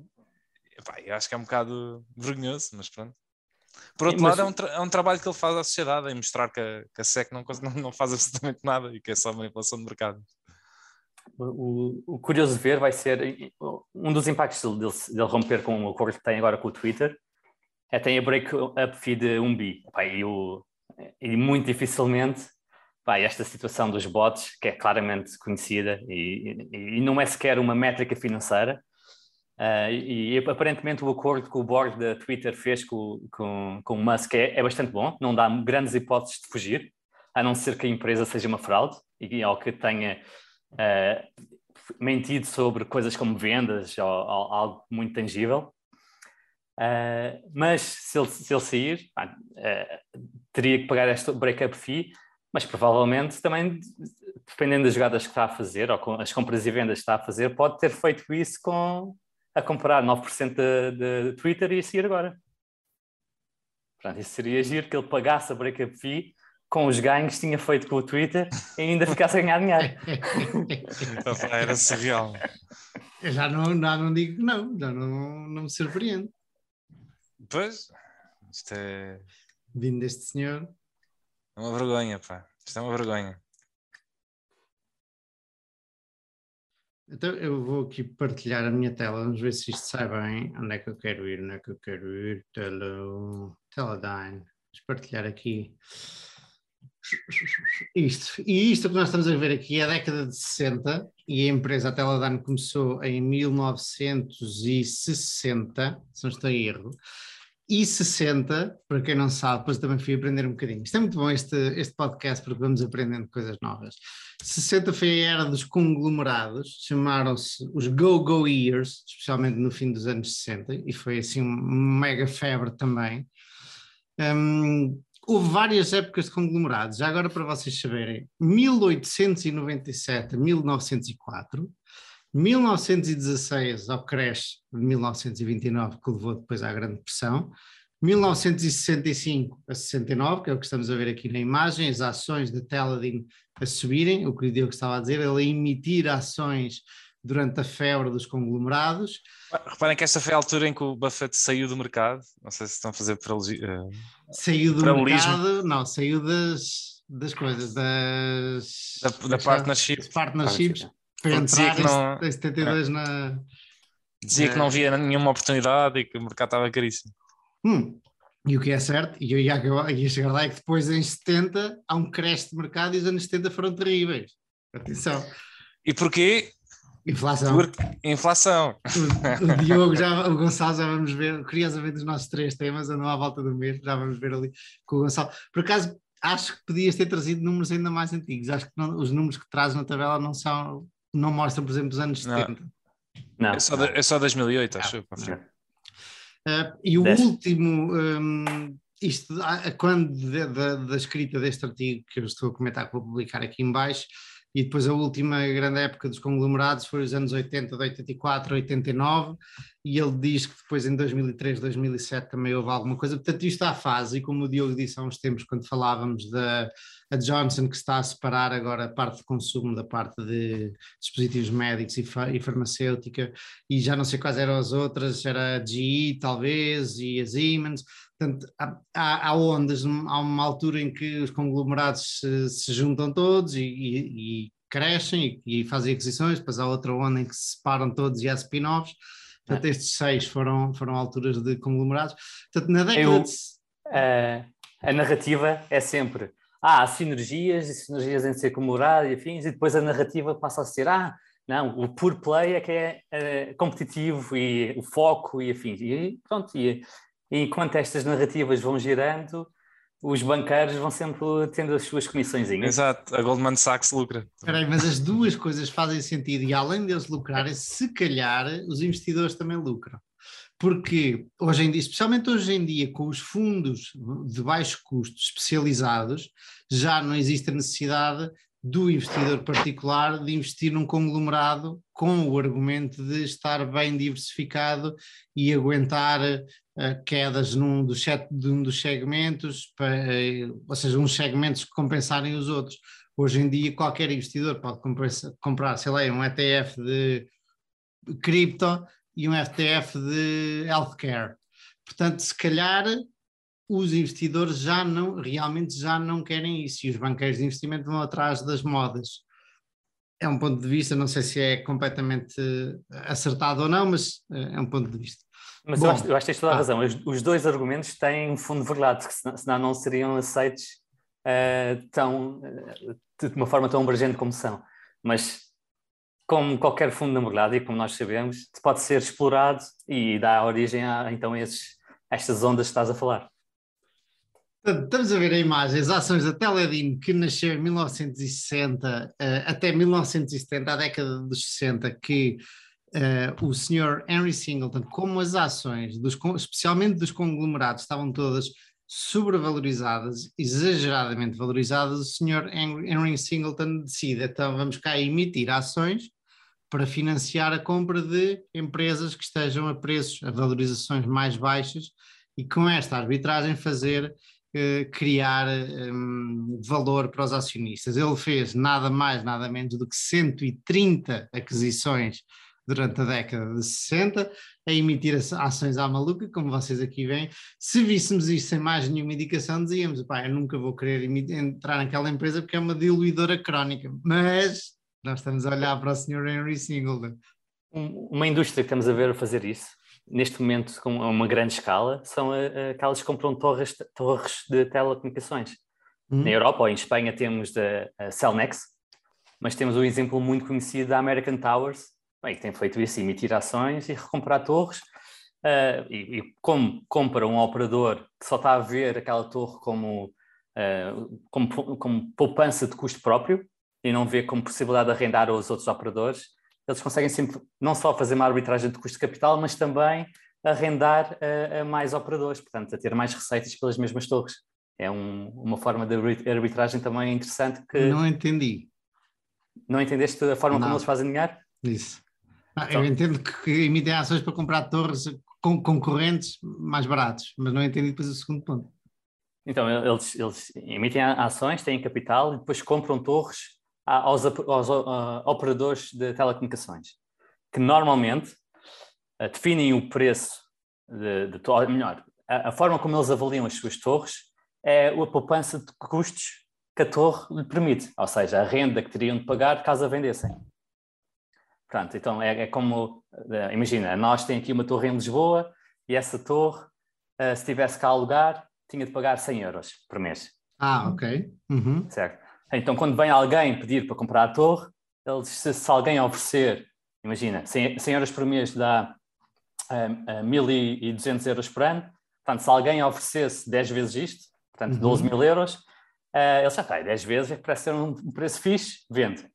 Epá, eu acho que é um bocado vergonhoso, mas pronto. Por outro mas... lado, é um, é um, trabalho que ele faz à sociedade em mostrar que a, que a SEC não, *laughs* não, faz absolutamente nada e que é só manipulação de mercado. O, o, curioso de ver vai ser um dos impactos dele, dele, romper com o acordo que tem agora com o Twitter é, tem a break-up fee de 1 bi. e, o, e muito dificilmente pá, esta situação dos bots, que é claramente conhecida e, e, e não é sequer uma métrica financeira, uh, e, aparentemente o acordo que o board da Twitter fez com, com, com o Musk é, é, bastante bom, não dá grandes hipóteses de fugir, a não ser que a empresa seja uma fraude e ou que tenha uh, mentido sobre coisas como vendas ou, ou algo muito tangível. Uh, mas se ele, se ele sair, teria que pagar esta break-up fee, mas provavelmente também, dependendo das jogadas que está a fazer, ou com as compras e vendas que está a fazer, pode ter feito isso com a comprar 9% de, de Twitter e a seguir agora. Portanto, isso seria agir que ele pagasse a break-up fee com os ganhos que tinha feito com o Twitter e ainda ficasse a ganhar dinheiro. *laughs* Era surreal. Eu já não, não, não digo que não, já não, não me surpreende. Pois, isto é. Vindo deste senhor. É uma vergonha, pá. Isto é uma vergonha. Então eu vou aqui partilhar a minha tela, vamos ver se isto sai bem. Onde é que eu quero ir? Onde é que eu quero ir? Tele... Teledyne. Vamos partilhar aqui. Isto. E isto que nós estamos a ver aqui é a década de 60 e a empresa Teledyne começou em 1960, se não estou em erro. E 60, para quem não sabe, depois também fui aprender um bocadinho. Isto é muito bom este, este podcast porque vamos aprendendo coisas novas. 60 foi a era dos conglomerados, chamaram-se os Go-Go Years, especialmente no fim dos anos 60, e foi assim uma mega febre também. Um, houve várias épocas de conglomerados, já agora para vocês saberem, 1897 a 1904, 1916 ao crash de 1929, que levou depois à Grande Depressão, 1965 a 69, que é o que estamos a ver aqui na imagem, as ações de Teladin a subirem, o que o Diogo estava a dizer, ele a emitir ações durante a febre dos conglomerados. Reparem que esta foi a altura em que o Buffett saiu do mercado, não sei se estão a fazer paralogia. Uh, saiu do mercado, não, saiu das, das coisas, das... Da, da partnership. partnerships para entrar não, em 72 é. na. Dizia que não via nenhuma oportunidade e que o mercado estava caríssimo. Hum. E o que é certo, e eu ia, ia chegar lá, é que depois em 70 há um cresce de mercado e os anos 70 foram terríveis. Atenção. E porquê? Inflação. Por inflação. O, o, Diogo, já, o Gonçalo, já vamos ver, curiosamente, os nossos três temas andam à volta do mês, já vamos ver ali com o Gonçalo. Por acaso, acho que podias ter trazido números ainda mais antigos. Acho que não, os números que traz na tabela não são não mostra, por exemplo, os anos não. 70. Não. É só, de, é só 2008, acho. Uh, e o Dez. último, um, isto, quando da, da, escrita deste artigo que eu estou a comentar, que vou publicar aqui em baixo, e depois a última grande época dos conglomerados foi os anos 80, de 84 89, e ele diz que depois em 2003, 2007 também houve alguma coisa. Portanto, isto à fase, e como o Diogo disse há uns tempos, quando falávamos da Johnson, que está a separar agora a parte de consumo da parte de dispositivos médicos e, fa e farmacêutica, e já não sei quais eram as outras, era a GE talvez, e a Siemens. Portanto, há, há, ondas, há uma altura em que os conglomerados se, se juntam todos e, e, e crescem e, e, fazem aquisições, depois há outra onda em que se separam todos e há spin-offs. Portanto, é. estes seis foram, foram alturas de conglomerados. Portanto, na década Eu, de... uh, a narrativa é sempre ah, há sinergias e sinergias em ser conglomeradas e afins, e depois a narrativa passa a ser ah, não, o pure play é que é, é competitivo e o foco e afins. E pronto, e e enquanto estas narrativas vão girando, os banqueiros vão sempre tendo as suas comissões. Exato, a Goldman Sachs lucra. Peraí, mas as duas coisas fazem sentido e além deles lucrarem, se calhar os investidores também lucram. Porque hoje em dia, especialmente hoje em dia, com os fundos de baixo custo especializados, já não existe a necessidade do investidor particular de investir num conglomerado com o argumento de estar bem diversificado e aguentar uh, quedas num dos, set, de um dos segmentos, para, uh, ou seja, uns segmentos que compensarem os outros. Hoje em dia, qualquer investidor pode comprar, sei lá, um ETF de cripto e um ETF de healthcare. Portanto, se calhar os investidores já não, realmente já não querem isso e os banqueiros de investimento vão atrás das modas. é um ponto de vista, não sei se é completamente acertado ou não, mas é um ponto de vista. Mas Bom, eu, acho, eu acho que tens toda a ah. razão. Os, os, dois argumentos têm um fundo de verdade, que senão não seriam aceitos uh, tão, de uma forma tão abrangente como são. Mas, como qualquer fundo de verdade, e como nós sabemos, pode ser explorado e dá origem a então esses, estas ondas que estás a falar. Estamos a ver a imagem, as ações da Teledim que nasceu em 1960 uh, eh, até 1970, a década dos 60, que uh, o senhor Henry Singleton, como as ações, dos, especialmente dos conglomerados, estavam todas sobrevalorizadas, exageradamente valorizadas, o senhor Henry Singleton decide, então vamos cá emitir ações para financiar a compra de empresas que estejam a preços, a valorizações mais baixas e com esta arbitragem fazer eh, criar um, valor para os acionistas. Ele fez nada mais, nada menos do que 130 aquisições durante a década de 60, a emitir ações à maluca, como vocês aqui veem. Se víssemos isto sem mais nenhuma indicação, dizíamos, pá, eu nunca vou querer entrar naquela empresa porque é uma diluidora crónica. Mas nós estamos a olhar para o Sr. Henry Singleton. Uma indústria que estamos a ver fazer isso neste momento com uma grande escala, são aquelas que compram torres, torres de telecomunicações. Hum. Na Europa ou em Espanha temos a Cellnex, mas temos um exemplo muito conhecido da American Towers, bem, que tem feito isso, emitir ações e recomprar torres. Uh, e, e, como compra um operador que só está a ver aquela torre como, uh, como, como poupança de custo próprio e não vê como possibilidade de arrendar aos outros operadores, eles conseguem sempre não só fazer uma arbitragem de custo de capital, mas também arrendar a, a mais operadores, portanto, a ter mais receitas pelas mesmas torres. É um, uma forma de arbitragem também interessante que... Não entendi. Não entendeste a forma não. como eles fazem dinheiro? Isso. Ah, então, eu entendo que emitem ações para comprar torres com concorrentes mais baratos, mas não entendi depois o segundo ponto. Então, eles, eles emitem ações, têm capital e depois compram torres aos, aos uh, operadores de telecomunicações, que normalmente uh, definem o preço de, de melhor, a, a, forma como eles avaliam as suas torres é a poupança de custos que a torre lhe permite, ou seja, a renda que teriam de pagar caso a vendessem. Pronto, então é, é como, uh, imagina, nós temos aqui uma torre em Lisboa e essa torre, se tivesse cá a alugar, tinha de pagar 100 euros por mês. Ah, ok. Uhum. Certo. Então, quando vem alguém pedir para comprar a torre, eles, se, se alguém oferecer, imagina, 100, 100 euros por mês dá um, um, 1.200 euros por ano, portanto, se alguém oferecesse 10 vezes isto, portanto, uhum. 12 mil euros, uh, ele já está, 10 vezes é parece ser um, um preço fixe, vende.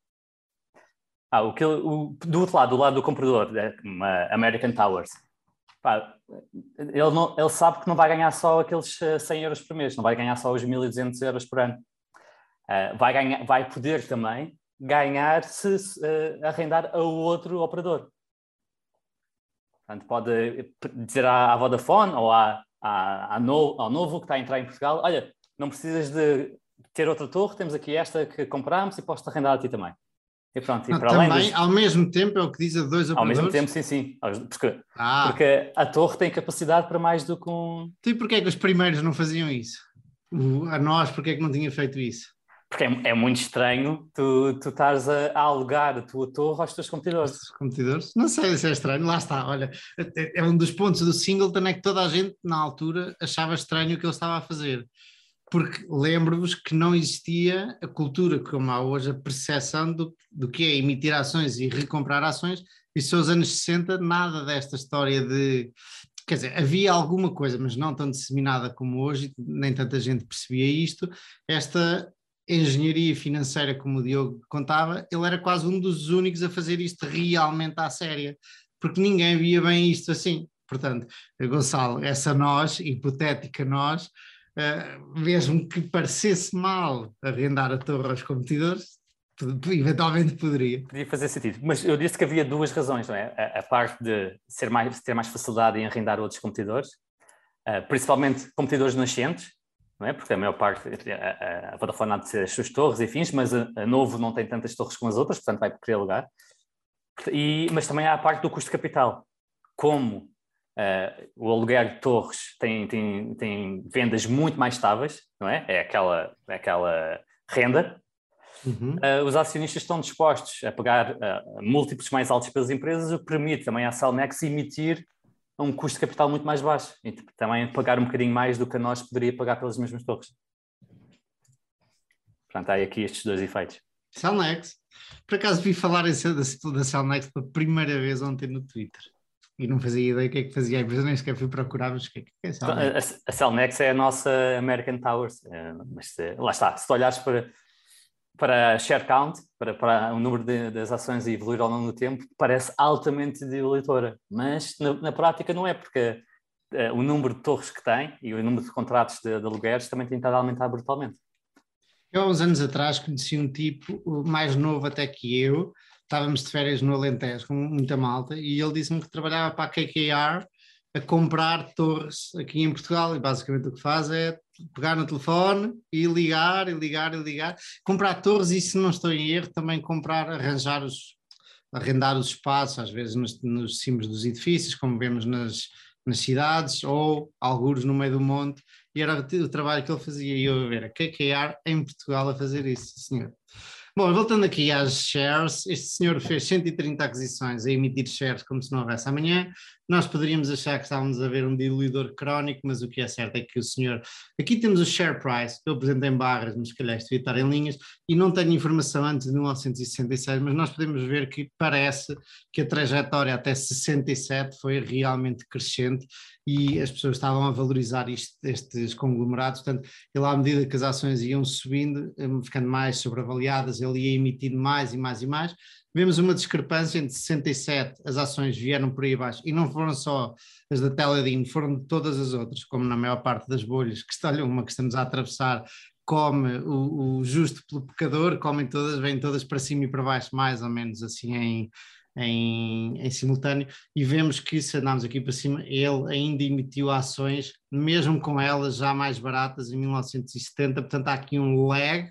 Ah, o que, o, do outro lado, do lado do comprador, uma American Towers, pá, ele, não, ele sabe que não vai ganhar só aqueles 100 euros por mês, não vai ganhar só os 1.200 euros por ano. Uh, vai, ganhar, vai poder também ganhar se uh, arrendar a outro operador. Portanto, pode dizer à, à Vodafone ou à, à, à no, ao novo que está a entrar em Portugal: olha, não precisas de ter outra torre, temos aqui esta que compramos e posso-te arrendar a ti também. E pronto, e para também, dos... ao mesmo tempo, é o que diz a dois operadores? Ao mesmo tempo, sim, sim. Porque, ah. porque a torre tem capacidade para mais do que um... Então, e porquê é que os primeiros não faziam isso? a nós, porquê é que não tinha feito isso? Porque é, é, muito estranho tu, tu estares a, a, alugar a tua torre aos teus competidores. Os competidores? Não sei se é estranho, lá está. Olha, é, é um dos pontos do Singleton é que toda a gente, na altura, achava estranho o que ele estava a fazer. Porque lembro-vos que não existia a cultura como há hoje, a percepção do, do que é emitir ações e recomprar ações. E são os anos 60, nada desta história de quer dizer, havia alguma coisa, mas não tão disseminada como hoje, nem tanta gente percebia isto, esta engenharia financeira, como o Diogo contava, ele era quase um dos únicos a fazer isto realmente à séria, porque ninguém via bem isto assim. Portanto, Gonçalo, essa nós, hipotética nós, uh, mesmo que parecesse mal arrendar a torre aos competidores, eventualmente poderia. Podia fazer sentido, mas eu disse que havia duas razões, não é? A, a parte de ser mais, ter mais facilidade em arrendar outros competidores, uh, principalmente competidores nascentes, não é? Porque a maior parte, a, a Vodafone há de ser as suas torres e fins, mas a, a, Novo não tem tantas torres como as outras, portanto vai querer alugar. E, mas também há a parte do custo de capital. Como uh, o aluguer de torres tem, tem, tem vendas muito mais estáveis, não é? É aquela, é aquela renda. uhum. uh, os acionistas estão dispostos a pagar uh, múltiplos mais altos pelas empresas, o que permite também à Celnex emitir um custo de capital muito mais baixo e também pagar um bocadinho mais do que a nós poderia pagar pelas mesmas torres. Portanto, há aqui estes dois efeitos. Celnex. Por acaso vi falar da, da Celnex pela primeira vez ontem no Twitter e não fazia ideia o que é que fazia a empresa, nem sequer fui procurar, mas o que é que é Celnex? A, a Celnex é a nossa American Towers, é, mas lá está, se tu olhares para, para share count, para, para o número de, das ações evoluir ao longo do tempo, parece altamente dilutora, mas na, na prática não é, porque uh, o número de torres que tem e o número de contratos de, de alugueres também tem estado a aumentar brutalmente. Eu, há uns anos atrás, conheci um tipo mais novo até que eu, estávamos de férias no Alentejo com muita malta e ele disse-me que trabalhava para a KKR a comprar torres aqui em Portugal e basicamente o que faz é pegar no telefone e ligar e ligar e ligar, comprar torres e se não estou em erro também comprar, arranjar os, arrendar os espaços, às vezes nos, nos cimos dos edifícios, como vemos nas, nas cidades ou alguns no meio do monte e era o, trabalho que ele fazia e eu a ver a KKR em Portugal a fazer isso, senhor. Bom, voltando aqui às shares, este senhor fez 130 aquisições a emitir shares como se não houvesse amanhã. Nós poderíamos achar que estávamos a ver um diluidor crónico, mas o que é certo é que o senhor. Aqui temos o share price, que eu apresento em barras, mas se calhar devia estar em linhas, e não tenho informação antes de 1966, mas nós podemos ver que parece que a trajetória até 67 foi realmente crescente e as pessoas estavam a valorizar isto, estes conglomerados, portanto, ele à medida que as ações iam subindo, hum, ficando mais sobreavaliadas, ele ia emitindo mais e mais e mais, vemos uma discrepância entre 67, as ações vieram por aí abaixo, e não foram só as da Teledin, foram de todas as outras, como na maior parte das bolhas, que está uma que estamos a atravessar, come o, o justo pelo pecador, comem todas, vêm todas para cima e para baixo, mais ou menos assim em em, em simultâneo. E vemos que se andarmos aqui para cima, ele ainda emitiu ações, mesmo com elas já mais baratas em 1970, portanto há aqui um lag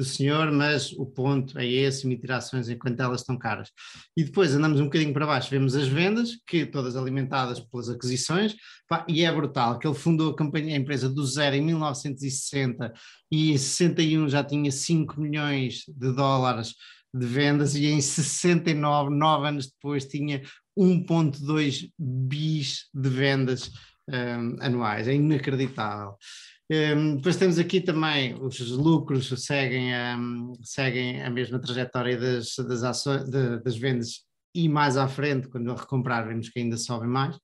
do senhor, mas o ponto é esse, emitir ações enquanto elas estão caras. E depois andamos um bocadinho para baixo, vemos as vendas, que todas alimentadas pelas aquisições, pá, e é brutal, que ele fundou a, campanha, a empresa do zero em 1960 e em 61 já tinha 5 milhões de dólares de vendas e em 69, nove anos depois, tinha 1,2 bis de vendas um, anuais. É inacreditável. Um, depois temos aqui também os lucros seguem a, seguem a mesma trajetória das, das, de, das vendas e mais à frente, quando recomprar, vemos que ainda sobem mais.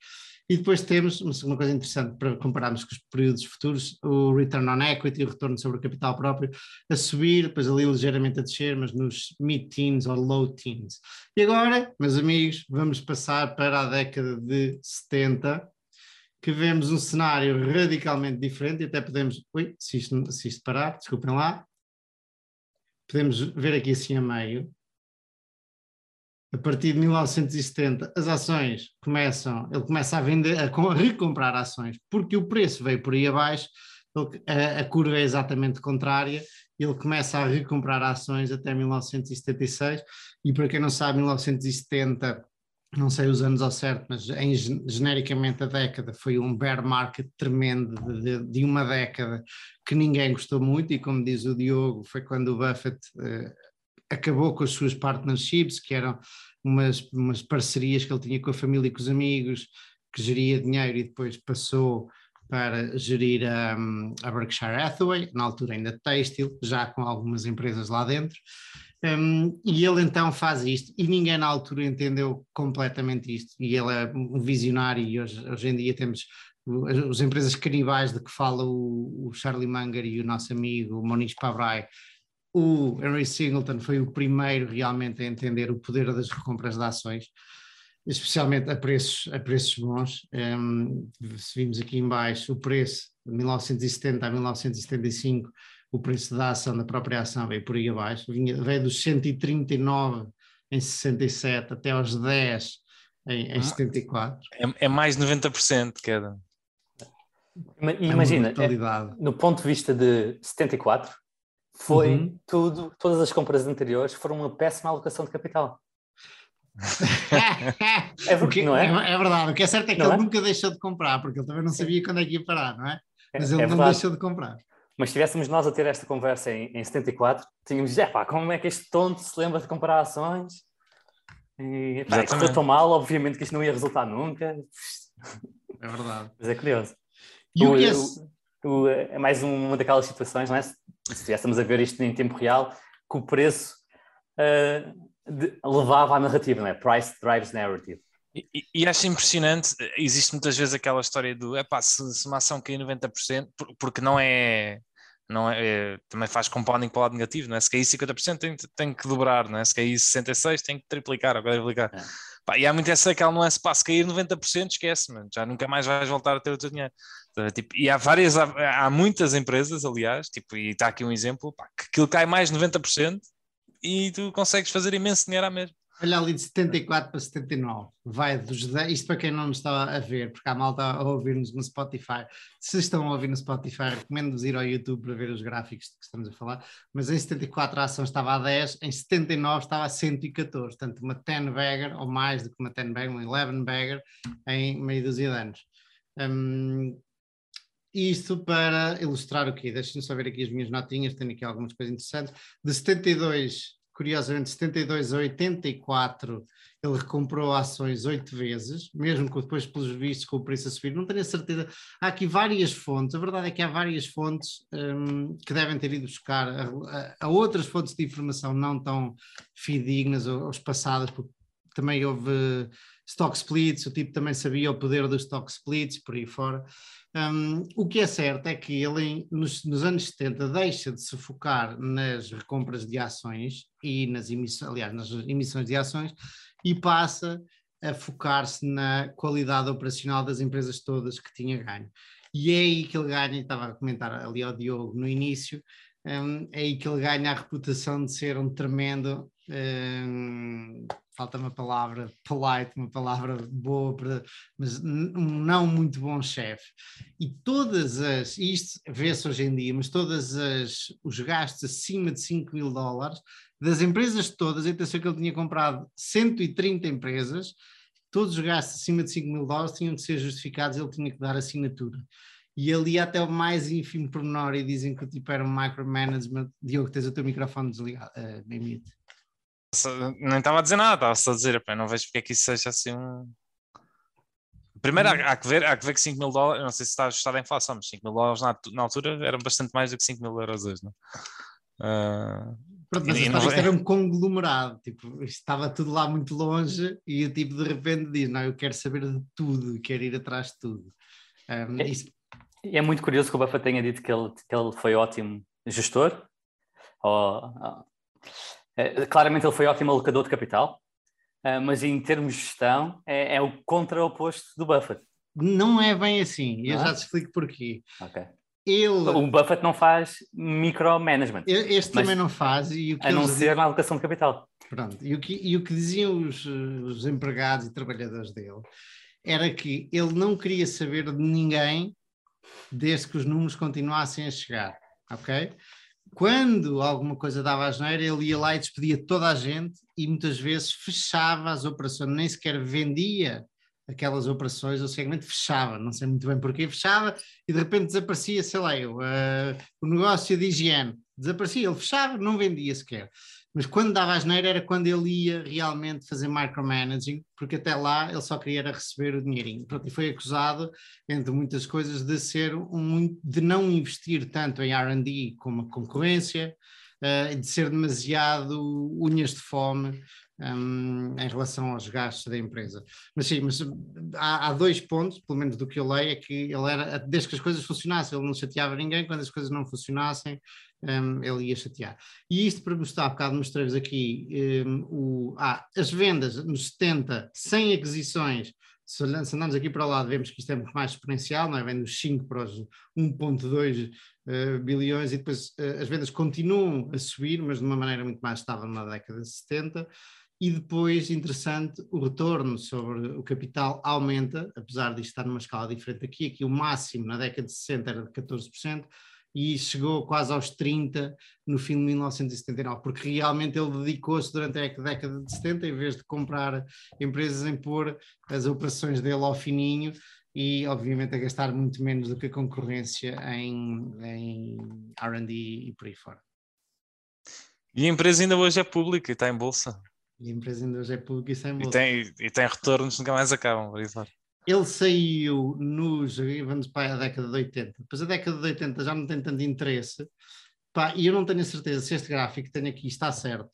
E depois temos uma coisa interessante para compararmos com os períodos futuros, o return on equity, o retorno sobre o capital próprio, a subir, depois ali ligeiramente a descer, mas nos mid-teens ou low teens. E agora, meus amigos, vamos passar para a década de 70, que vemos um cenário radicalmente diferente e até podemos. Ui, se isto, se isto parar, desculpem lá. Podemos ver aqui assim a meio a partir de 1970, as ações começam, ele começa a vender, a, recomprar ações, porque o preço veio por aí abaixo, a, a curva é exatamente contrária, ele começa a recomprar ações até 1976, e para quem não sabe, 1970, não sei os anos ao certo, mas em, genericamente a década foi um bear market tremendo de, de, uma década que ninguém gostou muito, e como diz o Diogo, foi quando o Buffett uh, acabou com as suas partnerships, que eram umas, umas parcerias que ele tinha com a família e com os amigos, que geria dinheiro e depois passou para gerir a, a Berkshire Hathaway, na altura ainda têxtil, já com algumas empresas lá dentro. Um, e ele então faz isto, e ninguém na altura entendeu completamente isto. E ele é um visionário, e hoje, hoje em dia temos as empresas canibais de que fala o, o Charlie Munger e o nosso amigo Moniz Pabrai, o Henry Singleton foi o primeiro realmente a entender o poder das recompras de ações, especialmente a preços, a preços bons. Um, se vimos aqui embaixo o preço de 1970 a 1975, o preço da ação, da própria ação, veio por aí abaixo, vinha, veio dos 139 em 67 até aos 10 em, em 74. É, é mais de 90% de queda. Imagina, é, no ponto de vista de 74, foi uhum. tudo, todas as compras anteriores foram uma péssima alocação de capital. *laughs* é, porque, não é? é? é? verdade, o que é certo é que não ele é? nunca deixou de comprar, porque ele também não sabia quando é que ia parar, não é? é Mas ele é não deixou de comprar. Mas se estivéssemos nós a ter esta conversa em, em 74, tínhamos de pá, como é que este tonto se lembra de comprar ações? E pá, correu tão mal, obviamente que isto não ia resultar nunca. É verdade. Mas é curioso. E o, o, o, o, é mais uma daquelas situações, não é? Se estivéssemos a ver isto em tempo real, que o preço uh, de, levava à narrativa, não é? Price drives narrative. E, e, acho impressionante, existe muitas vezes aquela história do epá, se, se uma ação cair 90%, porque não é, não é, é, também faz compounding para o lado negativo, não é? Se cair 50% tem, tem que dobrar, não é? Se cair 66% tem que triplicar, ou quadriplicar. É. Pá, e há muito essa aquela nuance, pá, se cair 90% esquece, mano, já nunca mais vais voltar a ter o teu dinheiro. Então, tipo, e há várias, há, há, muitas empresas, aliás, tipo, e está aqui um exemplo, pá, que aquilo cai mais de 90% e tu consegues fazer imenso dinheiro à mesma. Olha ali de 74 para 79, vai dos 10, isto para quem não nos está a ver, porque há malta a ouvir-nos no Spotify. Se estão a ouvir no Spotify, recomendo-vos ir ao YouTube para ver os gráficos que estamos a falar. Mas em 74 a ação estava a 10, em 79 estava a 114, portanto uma 10 bagger, ou mais do que uma 10 bagger, uma 11 bagger, em meio dúzia de anos. Um, isto para ilustrar o quê? Deixem-me só ver aqui as minhas notinhas, tenho aqui algumas coisas interessantes. De 72 curiosamente, 72 a 84, ele recomprou ações oito vezes, mesmo que depois, pelos vistos, com o preço a subir. Não tenho a certeza. Há aqui várias fontes, a verdade é que há várias fontes um, que devem ter ido buscar a, a, a, outras fontes de informação não tão fidedignas ou, ou passadas, porque também houve stock splits, o tipo também sabia o poder dos stock splits, por aí fora. Um, o que é certo é que ele, nos, nos, anos 70, deixa de se focar nas recompras de ações e nas emissões, aliás, nas emissões de ações e passa a focar-se na qualidade operacional das empresas todas que tinha ganho. E é aí que ele ganha, estava a comentar ali ao Diogo no início, um, é aí que ele ganha a reputação de ser um tremendo um, falta uma palavra polite, uma palavra boa, para, mas um não muito bom chefe. E todas as, isto vê-se hoje em dia, mas todas as, os gastos acima de 5 mil dólares, das empresas todas, atenção que ele tinha comprado 130 empresas, todos os gastos acima de 5 mil dólares tinham de ser justificados, ele tinha que dar assinatura. E ali até o mais ínfimo pormenor, e dizem que o tipo era um micromanagement. Diogo, tens o teu microfone desligado, uh, em mute nem estava a dizer nada, estava só a dizer, não vejo porque é que isso seja assim um. Primeiro, há, há, que ver, há que ver que 5 mil dólares, não sei se está ajustado a inflação, mas 5 mil dólares na, na, altura eram bastante mais do que 5 mil euros hoje, não uh, Pronto, mas e, não... isto era um conglomerado, tipo, estava tudo lá muito longe e o tipo de repente diz: Não, eu quero saber de tudo, quero ir atrás de tudo. Um, é, isso... é muito curioso que o Buffett tenha dito que ele, que ele foi ótimo gestor, ou, eh, claramente ele foi ótimo alocador de capital, uh, mas em termos de gestão é, é o contra-oposto do Buffett. Não é bem assim, eu já te explico porquê. Ok. Ele... O Buffett não faz micromanagement. Este também não faz. E o que a não ser na alocação de capital. Pronto, e o que, e o que diziam os, os empregados e trabalhadores dele era que ele não queria saber de ninguém desde que os números continuassem a chegar, ok? quando alguma coisa dava a geneira, ele ia lá e despedia toda a gente e muitas vezes fechava as operações, nem sequer vendia aquelas operações, o segmento fechava, não sei muito bem porquê, fechava e de repente desaparecia, sei lá eu, uh, o negócio de higiene, desaparecia, ele fechava, não vendia sequer. Mas quando dava a geneira era quando ele ia realmente fazer micromanaging, porque até lá ele só queria receber o dinheirinho. Pronto, e foi acusado, entre muitas coisas, de ser um, de não investir tanto em R&D como a concorrência, uh, de ser demasiado unhas de fome um, em relação aos gastos da empresa. Mas sim, mas há, há, dois pontos, pelo menos do que eu leio, é que ele era, desde que as coisas funcionassem, ele não chateava ninguém, quando as coisas não funcionassem, um, ele ia chatear. E isto para há bocado mostrei-vos aqui um, o, ah, as vendas nos 70, sem aquisições, se andamos aqui para o lado, vemos que isto é muito mais exponencial, não é? Vem dos 5 para os 1,2 uh, bilhões e depois uh, as vendas continuam a subir, mas de uma maneira muito mais estável na década de 70. E depois, interessante, o retorno sobre o capital aumenta, apesar de estar numa escala diferente aqui. Aqui o máximo na década de 60 era de 14%, e chegou quase aos 30 no fim de 1979, porque realmente ele dedicou-se durante a década de 70, em vez de comprar empresas, em pôr as operações dele ao fininho e obviamente a gastar muito menos do que a concorrência em, em RD e por aí fora. E a empresa ainda hoje é pública e está em bolsa. E a empresa ainda hoje é pública e está em bolsa. E tem, e tem retornos que nunca mais acabam, por isso. Ele saiu nos, vamos para a década de 80, depois a década de 80 já não tem tanto interesse, pá, e eu não tenho a certeza se este gráfico que tenho aqui está certo.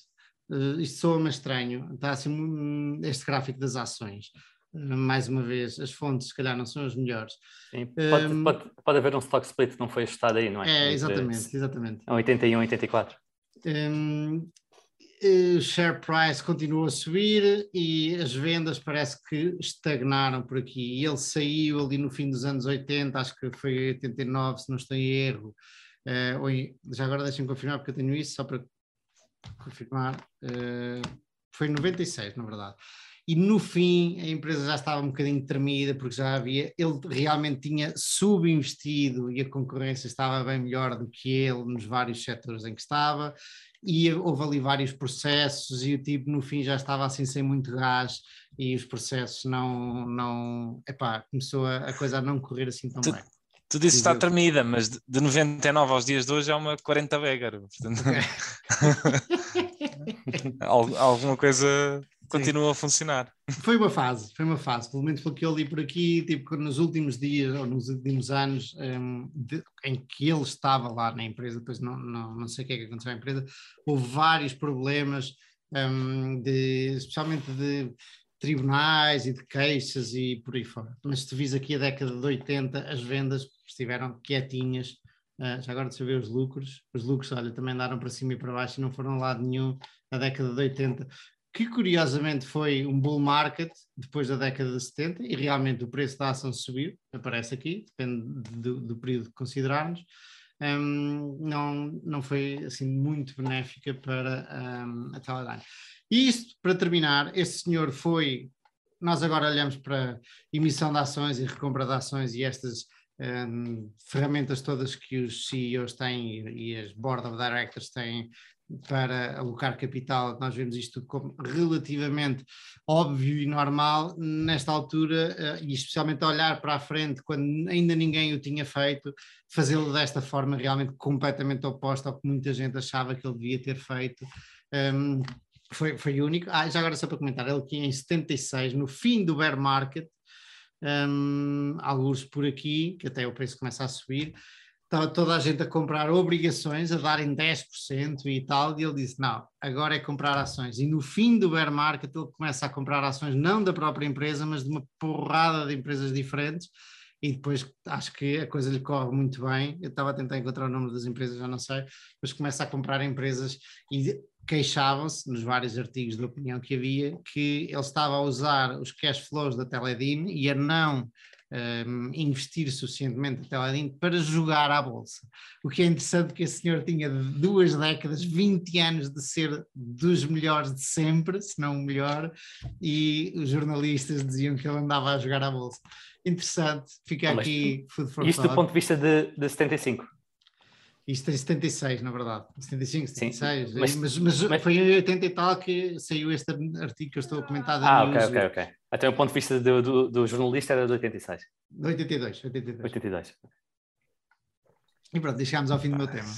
Uh, isto soa-me estranho, está assim este gráfico das ações. Uh, mais uma vez, as fontes se calhar não são as melhores. Sim, pode, um, pode, pode, haver um stock split que não foi ajustado aí, não é? É, exatamente, exatamente. É 81, 84. Um, o share price continuou a subir e as vendas parece que estagnaram por aqui. Ele saiu ali no fim dos anos 80, acho que foi 89, se não estou em erro. Uh, já agora deixem-me confirmar, porque eu tenho isso, só para confirmar. Uh, foi 96, na verdade. E no fim a empresa já estava um bocadinho tremida, porque já havia, ele realmente tinha subinvestido e a concorrência estava bem melhor do que ele nos vários setores em que estava e houve ali vários processos e o tipo no fim já estava assim sem muito gás e os processos não, não epá, começou a, a coisa a não correr assim tão tu, bem. Tu disse está tremida, mas de, de 99 aos dias de hoje é uma 40 Weger. Portanto, *laughs* alguma coisa continua a funcionar. Foi uma fase, foi uma fase, pelo menos pelo que eu li por aqui, tipo, nos últimos dias ou nos últimos anos um, de, em que ele estava lá na empresa, depois não, não, não sei o que é que aconteceu à empresa, houve vários problemas, um, de, especialmente de tribunais e de queixas e por aí fora. Mas se vis aqui a década de 80, as vendas estiveram quietinhas, Uh, já agora de saber os lucros, os lucros, olha, também andaram para cima e para baixo e não foram lá de nenhum na década de 80 que curiosamente foi um bull market depois da década de 70 e realmente o preço da ação subiu, aparece aqui, depende do, do período que considerarmos, um, não, não foi assim muito benéfica para um, a Teledyne. E isto, para terminar, este senhor foi, nós agora olhamos para emissão de ações e recompra de ações e estas um, ferramentas todas que os CEOs têm e, e as Board of Directors têm para alocar capital, nós vemos isto como relativamente óbvio e normal nesta altura, eh, e especialmente olhar para a frente quando ainda ninguém o tinha feito, fazê-lo desta forma realmente completamente oposta ao que muita gente achava que ele devia ter feito. Um, foi, foi único. Ah, já agora só para comentar, ele que em 76, no fim do bear market, um, alguns por aqui, que até o preço começa a subir, estava toda a gente a comprar obrigações, a darem 10% e tal, e ele disse: Não, agora é comprar ações. E no fim do bear market, ele começa a comprar ações não da própria empresa, mas de uma porrada de empresas diferentes. E depois acho que a coisa lhe corre muito bem. Eu estava a tentar encontrar o nome das empresas, já não sei, mas começa a comprar empresas e queixavam-se nos vários artigos de opinião que havia que ele estava a usar os cash flows da Teledim e a não um, investir suficientemente até lá dentro para jogar à bolsa. O que é interessante que esse senhor tinha duas décadas, 20 anos de ser dos melhores de sempre, se não o melhor, e os jornalistas diziam que ele andava a jogar à bolsa. Interessante, fica aqui food for Isto do ponto de vista de, de 75. Isto em 76, na verdade. 75, 76. Sim, mas, mas, mas, mas, foi em 80 e tal que saiu este artigo que eu estou a comentar. Ah, ok, ok, ok. Até o ponto de vista do, do, do jornalista era de 86. De 82, 82. 82. E pronto, chegámos ao fim do meu tema.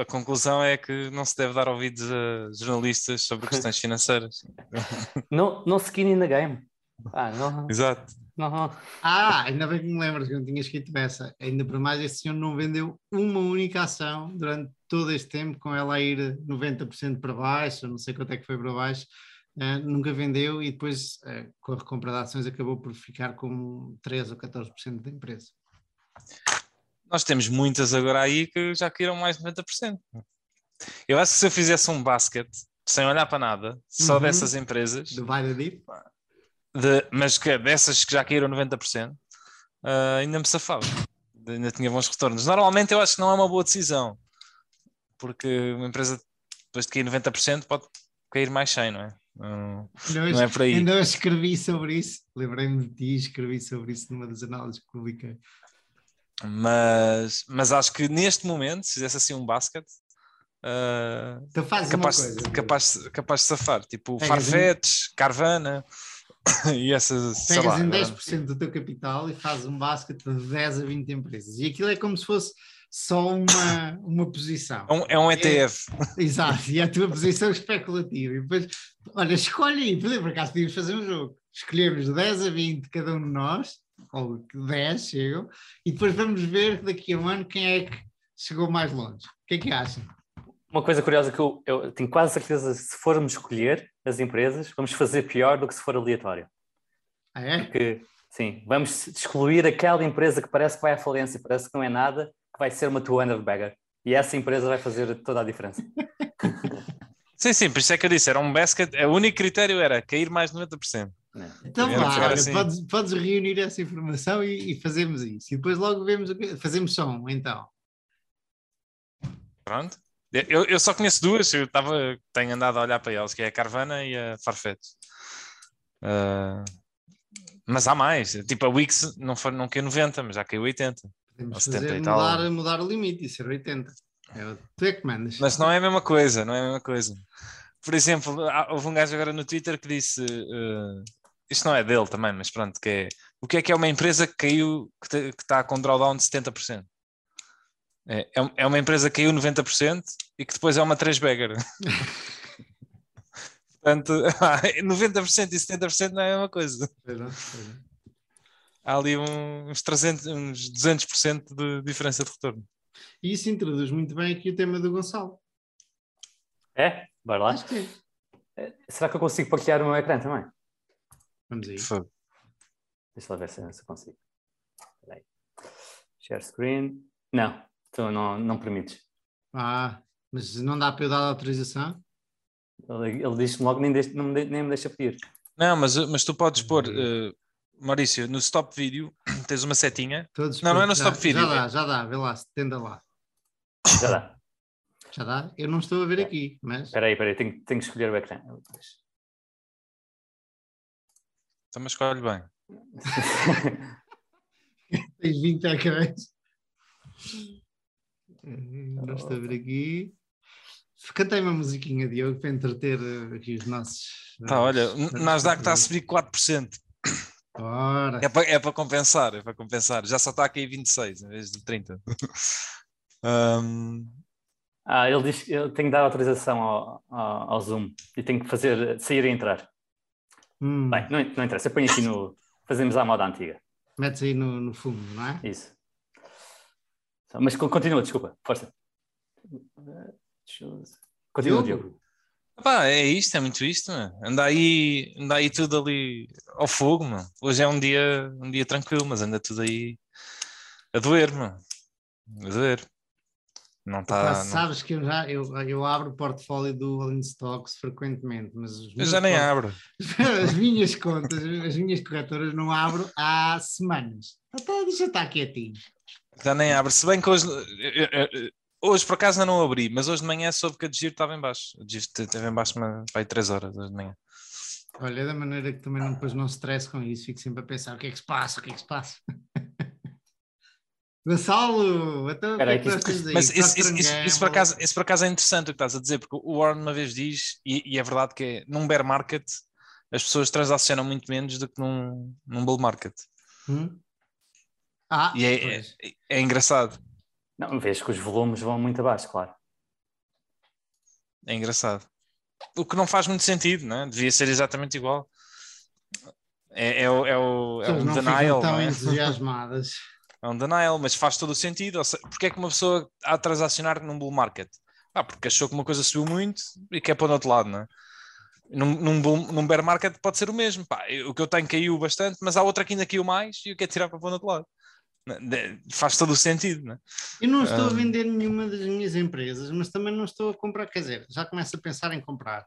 A conclusão é que não se deve dar ouvidos a jornalistas sobre questões *laughs* financeiras. não, não skin in the game. Ah, não. Exato. Ah, ainda bem que me lembras que eu não tinha escrito essa. Ainda por mais, esse senhor não vendeu uma única ação durante todo este tempo, com ela a ir 90% para baixo, não sei quanto é que foi para baixo. Uh, nunca vendeu e depois, uh, com a recompra de ações, acabou por ficar com 13 ou 14% da empresa. Nós temos muitas agora aí que já caíram mais de 90%. Eu acho que se eu fizesse um basket sem olhar para nada, só uhum. dessas empresas. Do Vale Deep? De, mas que dessas que já caíram 90%, uh, ah, ainda me safava. Ainda tinha bons retornos. Normalmente eu acho que não é uma boa decisão, porque uma empresa depois de cair 90% pode cair mais 100, não é? Não, não, não é por aí. Ainda eu escrevi sobre isso, lembrei-me de ti, escrevi sobre isso numa das análises que publiquei. Mas, mas acho que neste momento, se fizesse assim um basket, uh, então capaz, coisa, capaz, capaz de safar, tipo é, Farfetch, Carvana, *coughs* e essas. Pegas lá, em 10% do teu capital e fazes um basket de 10 a 20 empresas. E aquilo é como se fosse só uma, *coughs* uma posição. É um, é um ETF. É, *laughs* exato, e é a tua posição especulativa. E depois, olha, escolhe aí, por acaso podíamos fazer um jogo. Escolhemos 10 a 20 cada um de nós, ou 10 chegam, e depois vamos ver daqui a um ano quem é que chegou mais longe. O que é que acham? Uma coisa curiosa que eu, eu tenho quase certeza se formos escolher as empresas, vamos fazer pior do que se for aleatório. Ah, é? Porque, sim, vamos excluir aquela empresa que parece que vai à falência, parece que não é nada, que vai ser uma two-handed bagger. E essa empresa vai fazer toda a diferença. *laughs* sim, sim, por isso é que eu disse, era um basket, o único critério era cair mais de 90%. Então vá, olha, assim. podes, podes, reunir essa informação e, e, fazemos isso. E depois logo vemos o que fazemos som, então. Pronto. Eu, eu só conheço duas, eu tava, tenho andado a olhar para elas, que é a Carvana e a Farfetch. Uh, mas há mais, tipo a Wix não, foi, não caiu 90, mas já caiu 80. Podemos fazer mudar, mudar o limite e ser 80. É, tu é que mandas. Mas não é a mesma coisa, não é a mesma coisa. Por exemplo, houve um gajo agora no Twitter que disse, uh, isto não é dele também, mas pronto, que é, o que é que é uma empresa que caiu, que está com drawdown de 70%? É, é, é uma empresa que caiu 90% e que depois é uma 3 bagger. *laughs* Portanto, *laughs* 90% e 70% não é a mesma coisa. Há ali uns, 300, uns 200% de diferença de retorno. E isso introduz muito bem aqui o tema do Gonçalo. É? Bora lá. É. Será que eu consigo partilhar o meu ecrã também? Vamos aí. Deixa eu ver se eu consigo. Share screen. Não, tu não, não permites. Ah, mas não dá para eu dar a autorização? Ele, ele diz-me logo nem, deixa, nem, nem me deixa pedir. Não, mas, mas tu podes pôr, uh, Maurício, no stop vídeo *clears throat* tens uma setinha. Todos não, não é no stop vídeo. Já dá, já dá, vê lá, tenda lá. Já dá. Já dá? Eu não estou a ver aqui, mas. Espera aí, espera aí, tenho, tenho que escolher o ecrã. Então, mas escolhe bem. *laughs* Tens 20 ecrãs. *laughs* Não estou a ver aqui. Cantei uma musiquinha, Diogo, para entreter aqui os nossos. Tá, olha, Nasdaq está a subir 4%. Ora. É para, é para compensar, é para compensar. Já só está aqui 26 em vez de 30. um... *laughs* Ah, ele diz que eu tenho que dar autorização ao, ao, ao Zoom e tenho que fazer sair e entrar. Hum. Bem, não, não interessa, põe aqui no. Fazemos à moda antiga. Metes aí no, no fundo, não é? Isso. Mas continua, desculpa, força. Continua, Diogo. Pá, é isto, é muito isto, mano. Anda aí, anda aí tudo ali ao fogo, mano. Hoje é um dia, um dia tranquilo, mas anda tudo aí a doer, mano. A doer. Não está. Não... Sabes que eu já eu, eu abro o portfólio do All Stocks frequentemente, mas eu já nem contas, abro. *laughs* As minhas contas, as minhas corretoras não abro há semanas. Até deixa estar quietinho. Já nem abro. Se bem que hoje, hoje por acaso ainda não abri, mas hoje de manhã soube que a de giro estava em baixo. A de giro esteve em baixo vai 3 horas hoje de manhã. Olha, da maneira que também não, depois não stress com isso, fico sempre a pensar o que é que se passa, o que é que se passa. *laughs* Gonçalo, então, o que é que Mas isso, isso, isso, isso, por acaso, isso por acaso é interessante o que estás a dizer, porque o Warren uma vez diz, e, e, é verdade que é, num bear market as pessoas transacionam muito menos do que num, num bull market. Hum? Ah, e é, é, é, engraçado. Não, vês que os volumes vão muito abaixo, claro. É engraçado. O que não faz muito sentido, né? devia ser exatamente igual. É, é, o, é, o, é um denial. Tão é? entusiasmadas. É um denial, mas faz todo o sentido. Porque é que uma pessoa há de transacionar num bull market? Ah, porque achou que uma coisa subiu muito e quer pôr no outro lado, não é? Num, num, bull, num bear market pode ser o mesmo. Pá, o que eu tenho caiu bastante, mas há outra que ainda caiu mais e eu quero tirar para pôr no outro lado. Faz todo o sentido, não é? Eu não estou um... a vender nenhuma das minhas empresas, mas também não estou a comprar, quer dizer, já começo a pensar em comprar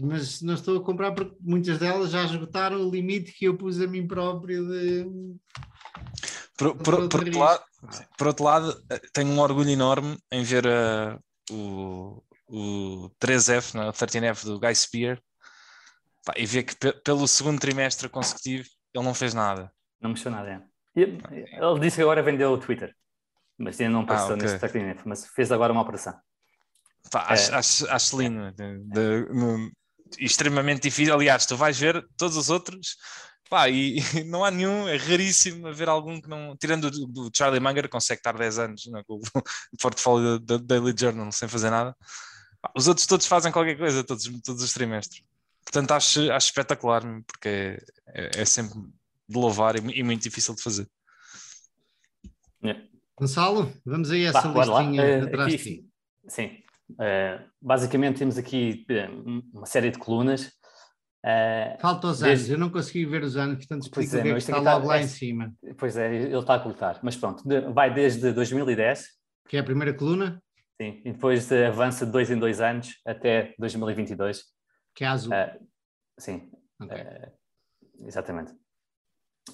mas não estou a comprar porque muitas delas já esgotaram o limite que eu pus a mim próprio de, por, por, por, outro lado, por outro lado, eh, tenho um orgulho enorme em ver uh, o, o 3F, não, é? o 13F do Guy Spear pá, e ver que pelo segundo trimestre consecutivo ele não fez nada. Não mexeu nada. É. Ele disse que agora vendeu o Twitter, mas ainda não passou ah, okay. neste 13F, mas fez agora uma operação. Pá, acho, é. acho, acho lindo. De, de, no, extremamente difícil. Aliás, tu vais ver todos os outros, pá, e, *laughs* e não há nenhum, é raríssimo haver algum que não. Tirando o do Charlie Munger, consegue estar 10 anos no *laughs* portfólio da Daily Journal sem fazer nada. Pá, os outros todos fazem qualquer coisa, todos, todos os trimestres. Portanto, acho, acho espetacular, porque é, é sempre de louvar e, e, muito difícil de fazer. Yeah. Gonçalo, vamos aí essa Pá, listinha uh, atrás aqui, de ti. Sim, uh, basicamente temos aqui uh, uma série de colunas. Uh, Falta os desde... anos, eu não consegui ver os anos, portanto explica é, o que é que está logo lá é, em cima. Pois é, ele está a colocar, mas pronto, vai desde 2010. Que é a primeira coluna? Sim, e depois de, avança de dois em dois anos até 2022. Que é azul. sim, okay. exatamente.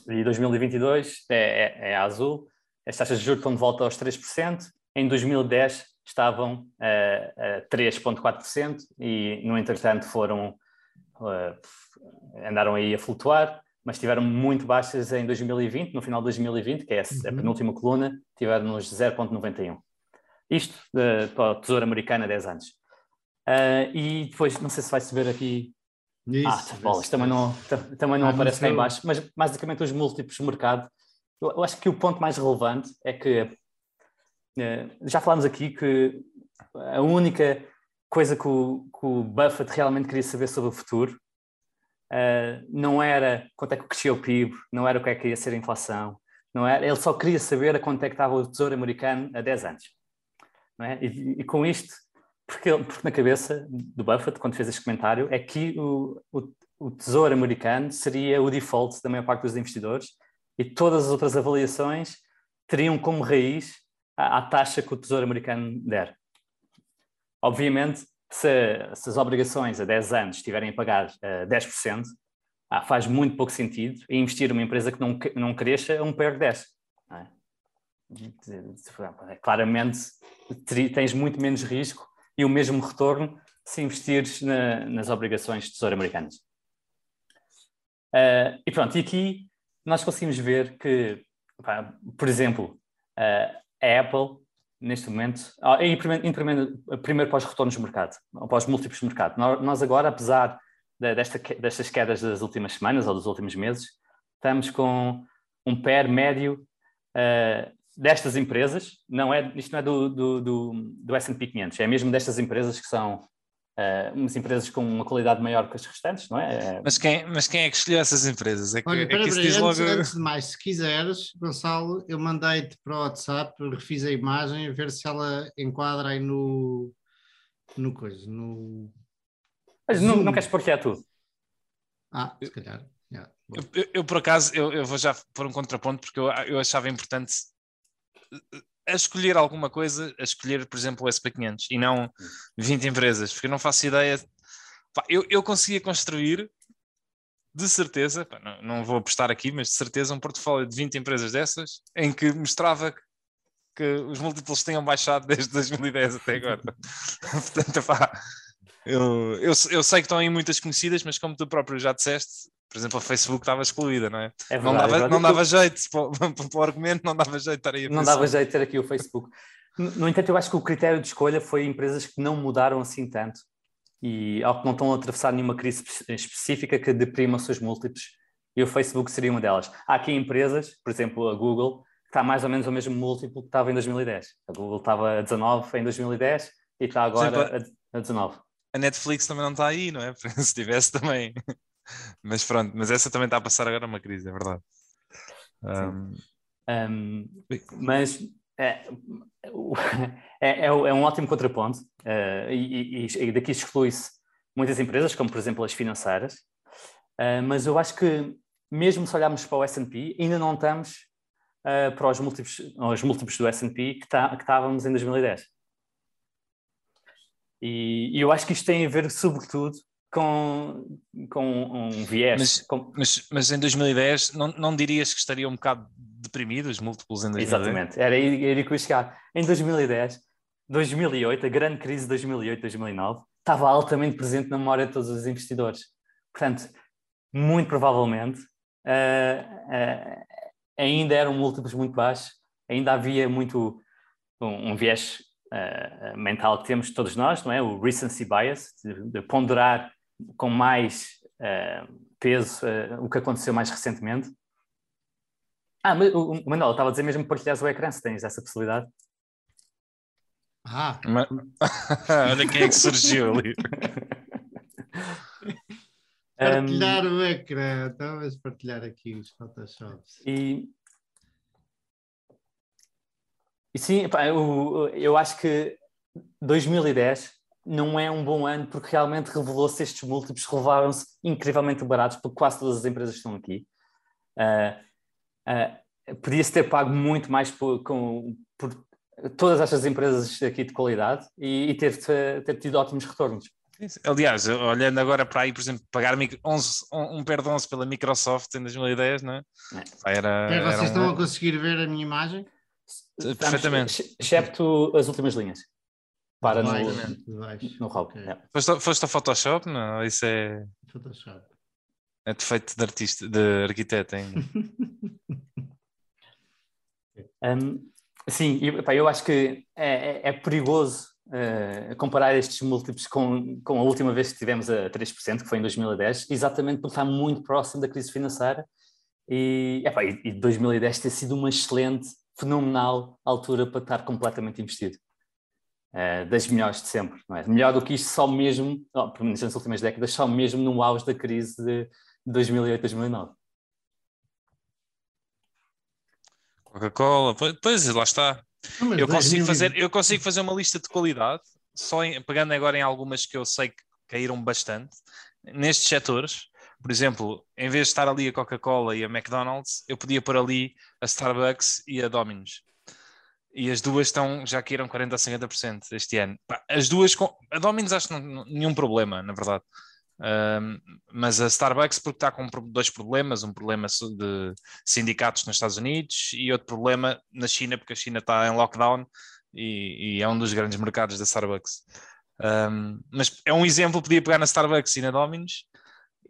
E 2022 é, é, é azul, as taxas de juros estão de volta aos 3%, em 2010 estavam a, a 3,4% e, no entretanto, foram uh, andaram aí a flutuar, mas estiveram muito baixas em 2020, no final de 2020, que é a, uhum. a penúltima coluna, tiveram nos 0,91. Isto uh, para o Tesouro Americano há 10 anos. Uh, e depois, não sei se vai se ver aqui. Isso, ah, bolas, também não, também não ah, aparece cá em baixo, mas basicamente os múltiplos de mercado eu acho que o ponto mais relevante é que eh, já falámos aqui que a única coisa que o, que o Buffett realmente queria saber sobre o futuro uh, não era quanto é que crescia o PIB, não era o que é que ia ser a inflação, não era, ele só queria saber a quanto é que estava o Tesouro Americano há 10 anos. É? E, e, com isto, porque, porque, na cabeça do Buffett, quando fez este comentário, é que o, o, o Tesouro Americano seria o default da maior parte dos investidores e todas as outras avaliações teriam como raiz a, taxa que o Tesouro Americano der. Obviamente, se, se, as obrigações a 10 anos estiverem a pagar uh, 10%, ah, faz muito pouco sentido investir numa empresa que não, não cresça a um PER 10. É? Claramente, tens muito menos risco e o mesmo retorno se investires na, nas obrigações de tesouro americanas. Uh, e pronto, e aqui nós conseguimos ver que, pá, por exemplo, a Apple, neste momento, em primeiro, primeiro para os retornos de mercado, para os múltiplos de mercado, nós agora, apesar desta, destas quedas das últimas semanas ou dos últimos meses, estamos com um PER médio uh, destas empresas, não é, isto não é do, do, do, do S&P 500, é mesmo destas empresas que são uh, umas empresas com uma qualidade maior que as restantes, não é? é? Mas quem, mas quem é que escolheu essas empresas? É que, Olha, é que isso diz antes, logo... antes de mais, se quiseres, Gonçalo, eu mandei-te para o WhatsApp, refiz a imagem, a ver se ela enquadra aí no, no coisa, no... Mas não, não queres pôr que é tu? Ah, se calhar. Yeah, eu, eu, eu, por acaso, eu, eu vou já pôr um contraponto porque eu, eu achava importante a escolher alguma coisa, a escolher, por exemplo, o SP500 e não 20 empresas, porque eu não faço ideia. Eu, eu conseguia construir, de certeza, não, não, vou apostar aqui, mas de certeza, um portfólio de 20 empresas dessas em que mostrava que, que os múltiplos tinham baixado *laughs* desde 2010 até agora. *laughs* Portanto, pá, eu, eu, eu sei que estão aí muitas conhecidas, mas como tu próprio já disseste, por exemplo, a Facebook estava excluída, não é? é verdade, não dava, é não dava jeito, para, para o argumento, não dava jeito estar aí. Não dava jeito ter aqui o Facebook. No entanto, eu acho que o critério de escolha foi empresas que não mudaram assim tanto e ao que não estão a atravessar nenhuma crise específica que deprima os seus múltiplos. E o Facebook seria uma delas. Há aqui empresas, por exemplo, a Google, que está mais ou menos o mesmo múltiplo que estava em 2010. A Google estava a 19 em 2010 e está agora exemplo, a 19. A Netflix também não está aí, não é? *laughs* Se tivesse também mas pronto, mas essa também está a passar agora uma crise, é verdade. Um... Um, mas é, é, é, um ótimo contraponto uh, e, e, e, daqui exclui-se muitas empresas, como por exemplo as financeiras, uh, mas eu acho que mesmo se olharmos para o S&P, ainda não estamos uh, para os múltiplos, os múltiplos do S&P que, tá, que estávamos em 2010. E, e eu acho que isto tem a ver sobretudo com, com um viés. Mas, com... mas, mas em 2010 não, não dirias que estaria um bocado deprimido os múltiplos em 2010? Exatamente, era aí, que eu chegar. Em 2010, 2008, a grande crise de 2008-2009, estava altamente presente na memória de todos os investidores. Portanto, muito provavelmente, uh, uh, ainda eram múltiplos muito baixos, ainda havia muito um, um viés uh, mental que temos todos nós, não é? O recency bias, de, de ponderar com mais uh, peso uh, o que aconteceu mais recentemente. Ah, mas o Manuel, estava a dizer mesmo partilhar o ecrã, se tens essa possibilidade. Ah! Mas... *laughs* Olha quem é que surgiu ali. Partilhar um, o ecrã, então vamos partilhar aqui os Photoshops. E, e sim, eu, eu acho que 2010 não é um bom ano porque realmente revelou-se estes múltiplos revelaram-se incrivelmente baratos porque quase todas as empresas estão aqui. Uh, uh, Podia-se ter pago muito mais por, com, por todas estas empresas aqui de qualidade e, e ter, ter tido ótimos retornos. Aliás, olhando agora para aí, por exemplo, pagar 11, um per de 11 pela Microsoft em 2010, não é? é. Era, Vocês era um... estão a conseguir ver a minha imagem? Perfeitamente. Excepto as últimas linhas. Para no, no hub. Okay. Yeah. Foste, foste a Photoshop? Não, isso é. Photoshop. É defeito de artista, de arquiteto ainda. *laughs* um, sim, eu, eu acho que é, é, é perigoso uh, comparar estes múltiplos com, com a última vez que tivemos a 3%, que foi em 2010, exatamente porque está muito próximo da crise financeira e, epá, e 2010 ter sido uma excelente, fenomenal altura para estar completamente investido. Uh, das melhores de sempre, não é? Melhor do que isto só mesmo, oh, pelo menos nas últimas décadas, só mesmo no auge da crise de 2008, 2009. Coca-Cola, pois, lá está. Não, eu, consigo fazer, eu consigo fazer uma lista de qualidade, só em, pegando agora em algumas que eu sei que caíram bastante, nestes setores. Por exemplo, em vez de estar ali a Coca-Cola e a McDonald's, eu podia pôr ali a Starbucks e a Domino's. E as duas estão, já caíram 40% a 50% este ano. As duas, a Domino's acho que não, nenhum problema, na verdade. Um, mas a Starbucks porque está com dois problemas, um problema de sindicatos nos Estados Unidos e outro problema na China, porque a China está em lockdown e, e é um dos grandes mercados da Starbucks. Um, mas é um exemplo, podia pegar na Starbucks e na Domino's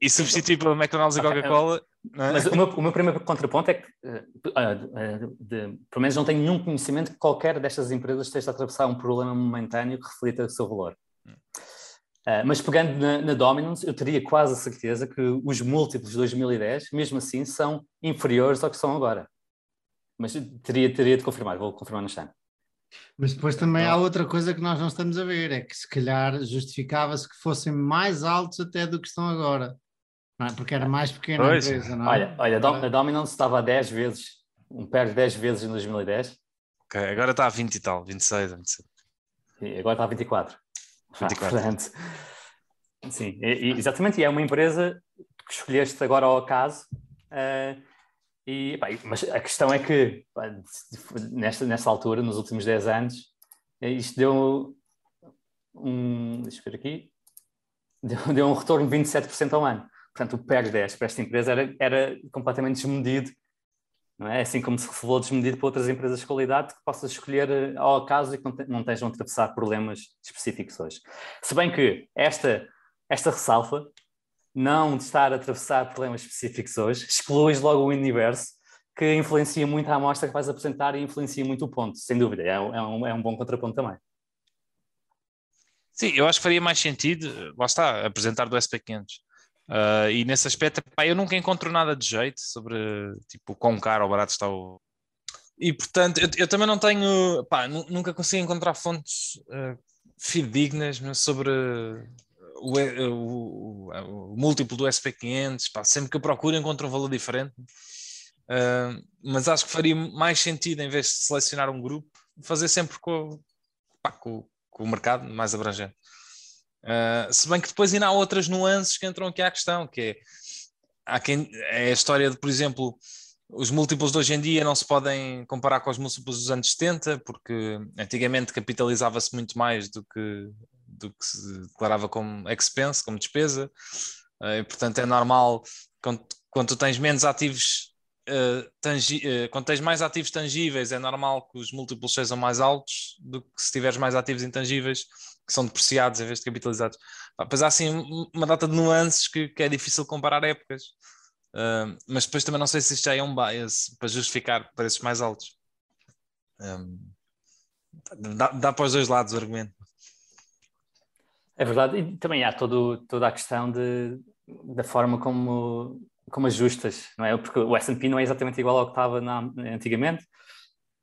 e substituir pela McDonald's okay. e Coca-Cola. É? Mas o meu, o meu, primeiro contraponto é que, uh, uh, de, pelo menos, não tenho nenhum conhecimento que qualquer destas empresas esteja a atravessar um problema momentâneo que reflita o seu valor. Uh, mas pegando na, na Dominance, eu teria quase a certeza que os múltiplos de 2010, mesmo assim, são inferiores ao que são agora. Mas teria, teria de confirmar, vou confirmar no chão. Mas depois também há outra coisa que nós não estamos a ver, é que se calhar justificava-se que fossem mais altos até do que estão agora. É? Porque era mais pequena pois. a empresa, não é? Olha, olha a Dominance estava a 10 vezes, um pé de 10 vezes em 2010. Ok, agora está a 20 e tal, 26, 27. E agora está a 24. 24. *laughs* Portanto, sim, exatamente, e é uma empresa que escolheste agora ao acaso. Uh, e, pá, mas a questão é que pá, nesta, nessa altura, nos últimos 10 anos, eh, isto deu um. Deixa eu ver aqui. *laughs* Deu, deu um retorno de 27% ao ano. Portanto, o PER 10 para esta empresa era, era completamente desmedido não é? Assim como se revelou desmedido para outras empresas de qualidade que possas escolher eh, ao acaso e que não, te, não estejam a atravessar problemas específicos hoje. Se bem que esta, esta ressalva, não de estar a atravessar problemas específicos hoje, excluis logo o universo que influencia muito a amostra que vais apresentar e influencia muito o ponto, sem dúvida. É, é, um, é um bom contraponto também. Sim, eu acho que faria mais sentido, lá está, apresentar do SP500. Uh, e nesse aspecto, pá, eu nunca encontro nada de jeito sobre tipo, quão caro ou barato está o. E portanto, eu, eu também não tenho, pá, nunca consigo encontrar fontes uh, fidedignas sobre o, o, o, o, múltiplo do SP500. Pá, sempre que eu procuro, encontro um valor diferente. Uh, mas acho que faria mais sentido, em vez de selecionar um grupo, fazer sempre com, pá, com, com o mercado mais abrangente. Uh, se bem que depois ainda há outras nuances que entram aqui à questão, que é, há quem, é a história de, por exemplo, os múltiplos de hoje em dia não se podem comparar com os múltiplos dos anos 70, porque antigamente capitalizava-se muito mais do que, do que se declarava como expense, como despesa, uh, e, portanto é normal, quando, quando tens menos ativos Uh, tangi quando tens mais ativos tangíveis, é normal que os múltiplos sejam mais altos do que se tiveres mais ativos intangíveis, que são depreciados em vez de capitalizados. Mas há assim uma data de nuances que, que é difícil comparar épocas. Uh, mas depois também não sei se isto já é um bias para justificar preços mais altos. Um, dá, dá para os dois lados o argumento. É verdade, e também há todo, toda a questão de, da forma como, como ajustas, não é? Porque o S&P não é exatamente igual ao que estava na, antigamente.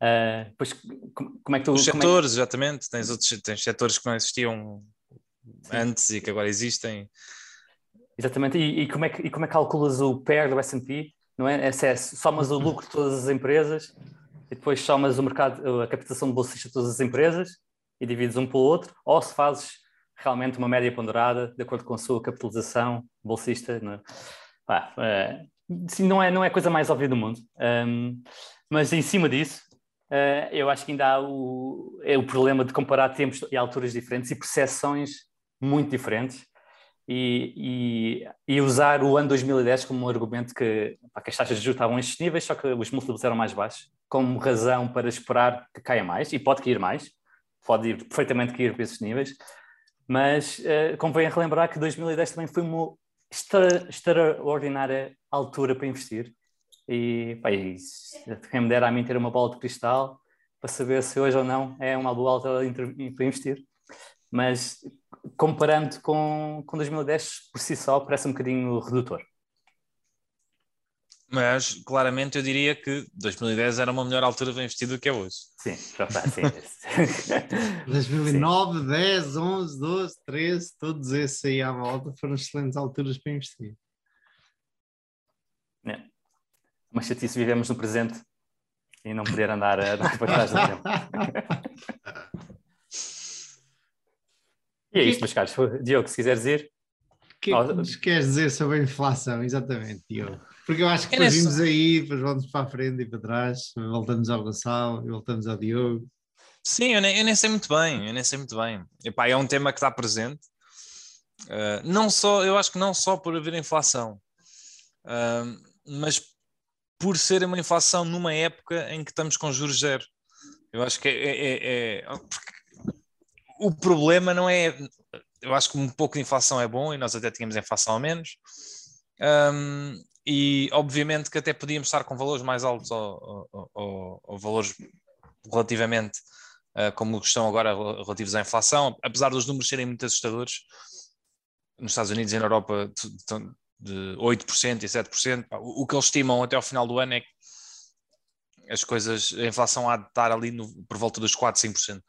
Uh, pois, como é que tu... Os é setores, é que... exatamente. Tens, outros, tens setores que não existiam Sim. antes e que agora existem. Exatamente, e, e, como é que, e como é que calculas o PER do S&P? Não é? é, é somas o lucro de todas as empresas e depois somas o mercado, a captação de bolsista de todas as empresas e divides um pelo outro, ou se fazes realmente uma média ponderada de acordo com a sua capitalização bolsista. Não é? Ah, é, não, é, não é a coisa mais óbvia do mundo. Um, mas em cima disso, eu acho que ainda há o, é o problema de comparar tempos e alturas diferentes e percepções muito diferentes. E, e, e, usar o ano 2010 como um argumento que, pá, que as taxas de juros estavam estes níveis, só que os múltiplos eram mais baixos, como razão para esperar que caia mais, e pode cair mais, pode ir perfeitamente cair para esses níveis, mas uh, convém relembrar que 2010 também foi uma extra, extraordinária altura para investir. E, pá, e quem me dera a mim ter uma bola de cristal para saber se hoje ou não é uma boa altura para investir. Mas comparando com, com 2010, por si só, parece um bocadinho redutor. Mas claramente eu diria que 2010 era uma melhor altura para investir do que é hoje. Sim, já está, sim. 2009, sim. 10, 11, 12, 13, todos esses aí à volta foram excelentes alturas para investir. É. Mas chatice vivemos no presente e não poder andar, andar para trás do tempo. e é isto, meus caros. Diogo, se quiseres ir. O que é que nos queres dizer sobre a inflação, exatamente, Diogo? Porque eu acho que é depois vimos aí, depois vamos para a frente e para trás, voltamos ao Gonçalo e voltamos ao Diogo. Sim, eu nem, eu nem, sei muito bem, eu nem sei muito bem. Epá, é um tema que está presente. Uh, não só, eu acho que não só por haver inflação, uh, mas por ser uma inflação numa época em que estamos com juros zero. Eu acho que é, é, é, é o problema não é. Eu acho que um pouco de inflação é bom e nós até tínhamos inflação a menos. Um, e obviamente que até podíamos estar com valores mais altos ou, ou, ou, ou valores relativamente uh, como estão agora relativos à inflação, apesar dos números serem muito assustadores, nos Estados Unidos e na Europa de 8% e 7%, o, o que eles estimam até ao final do ano é que as coisas, a inflação há de estar ali no, por volta dos 4, 5%.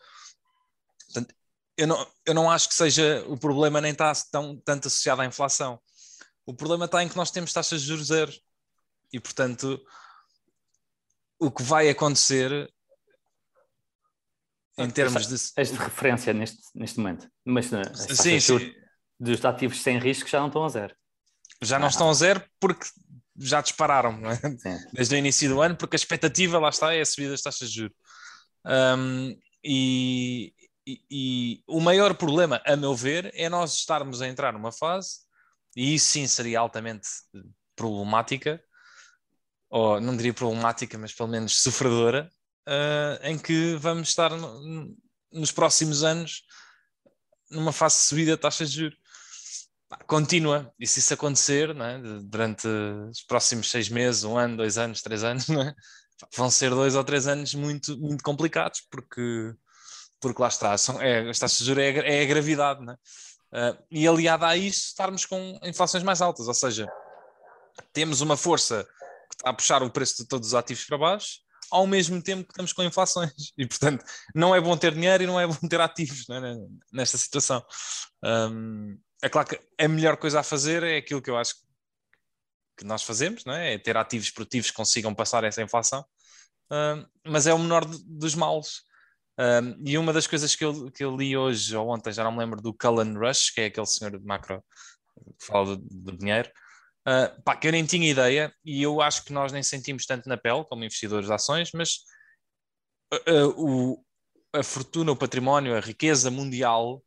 Portanto, eu não, eu não acho que seja o problema nem está tão, tanto associado à inflação o problema está em que nós temos taxas de juros zero. E, portanto, o que vai acontecer em termos de. És de referência neste, neste momento. Mas sim, sim. dos ativos sem risco já não estão a zero. Já não ah. estão a zero porque já dispararam é? desde o início do ano, porque a expectativa, lá está, é a subida das taxas de juros. Um, e, e, e, o maior problema, a meu ver, é nós estarmos a entrar numa fase e isso sim seria altamente problemática, ou não diria problemática, mas pelo menos sofredora, uh, em que vamos estar no, nos próximos anos numa fase de subida de taxas de juros contínua. E se isso acontecer é? durante os próximos seis meses, um ano, dois anos, três anos, é? vão ser dois ou três anos muito, muito complicados, porque, porque lá está, são, é, as taxas de é, é a gravidade. Uh, e aliado a isso, estarmos com inflações mais altas, ou seja, temos uma força que está a puxar o preço de todos os ativos para baixo, ao mesmo tempo que estamos com inflações. E, portanto, não é bom ter dinheiro e não é bom ter ativos nesta situação. Um, é claro que a melhor coisa a fazer é aquilo que eu acho que nós fazemos, não é? é ter ativos produtivos que consigam passar essa inflação, um, mas é o menor dos males. Um, e uma das coisas que eu, que eu li hoje ou ontem, já não me lembro, do Cullen Rush, que é aquele senhor de macro que fala do, do dinheiro, uh, pá, que eu nem tinha ideia e eu acho que nós nem sentimos tanto na pele como investidores de ações, mas uh, uh, o, a fortuna, o património, a riqueza mundial,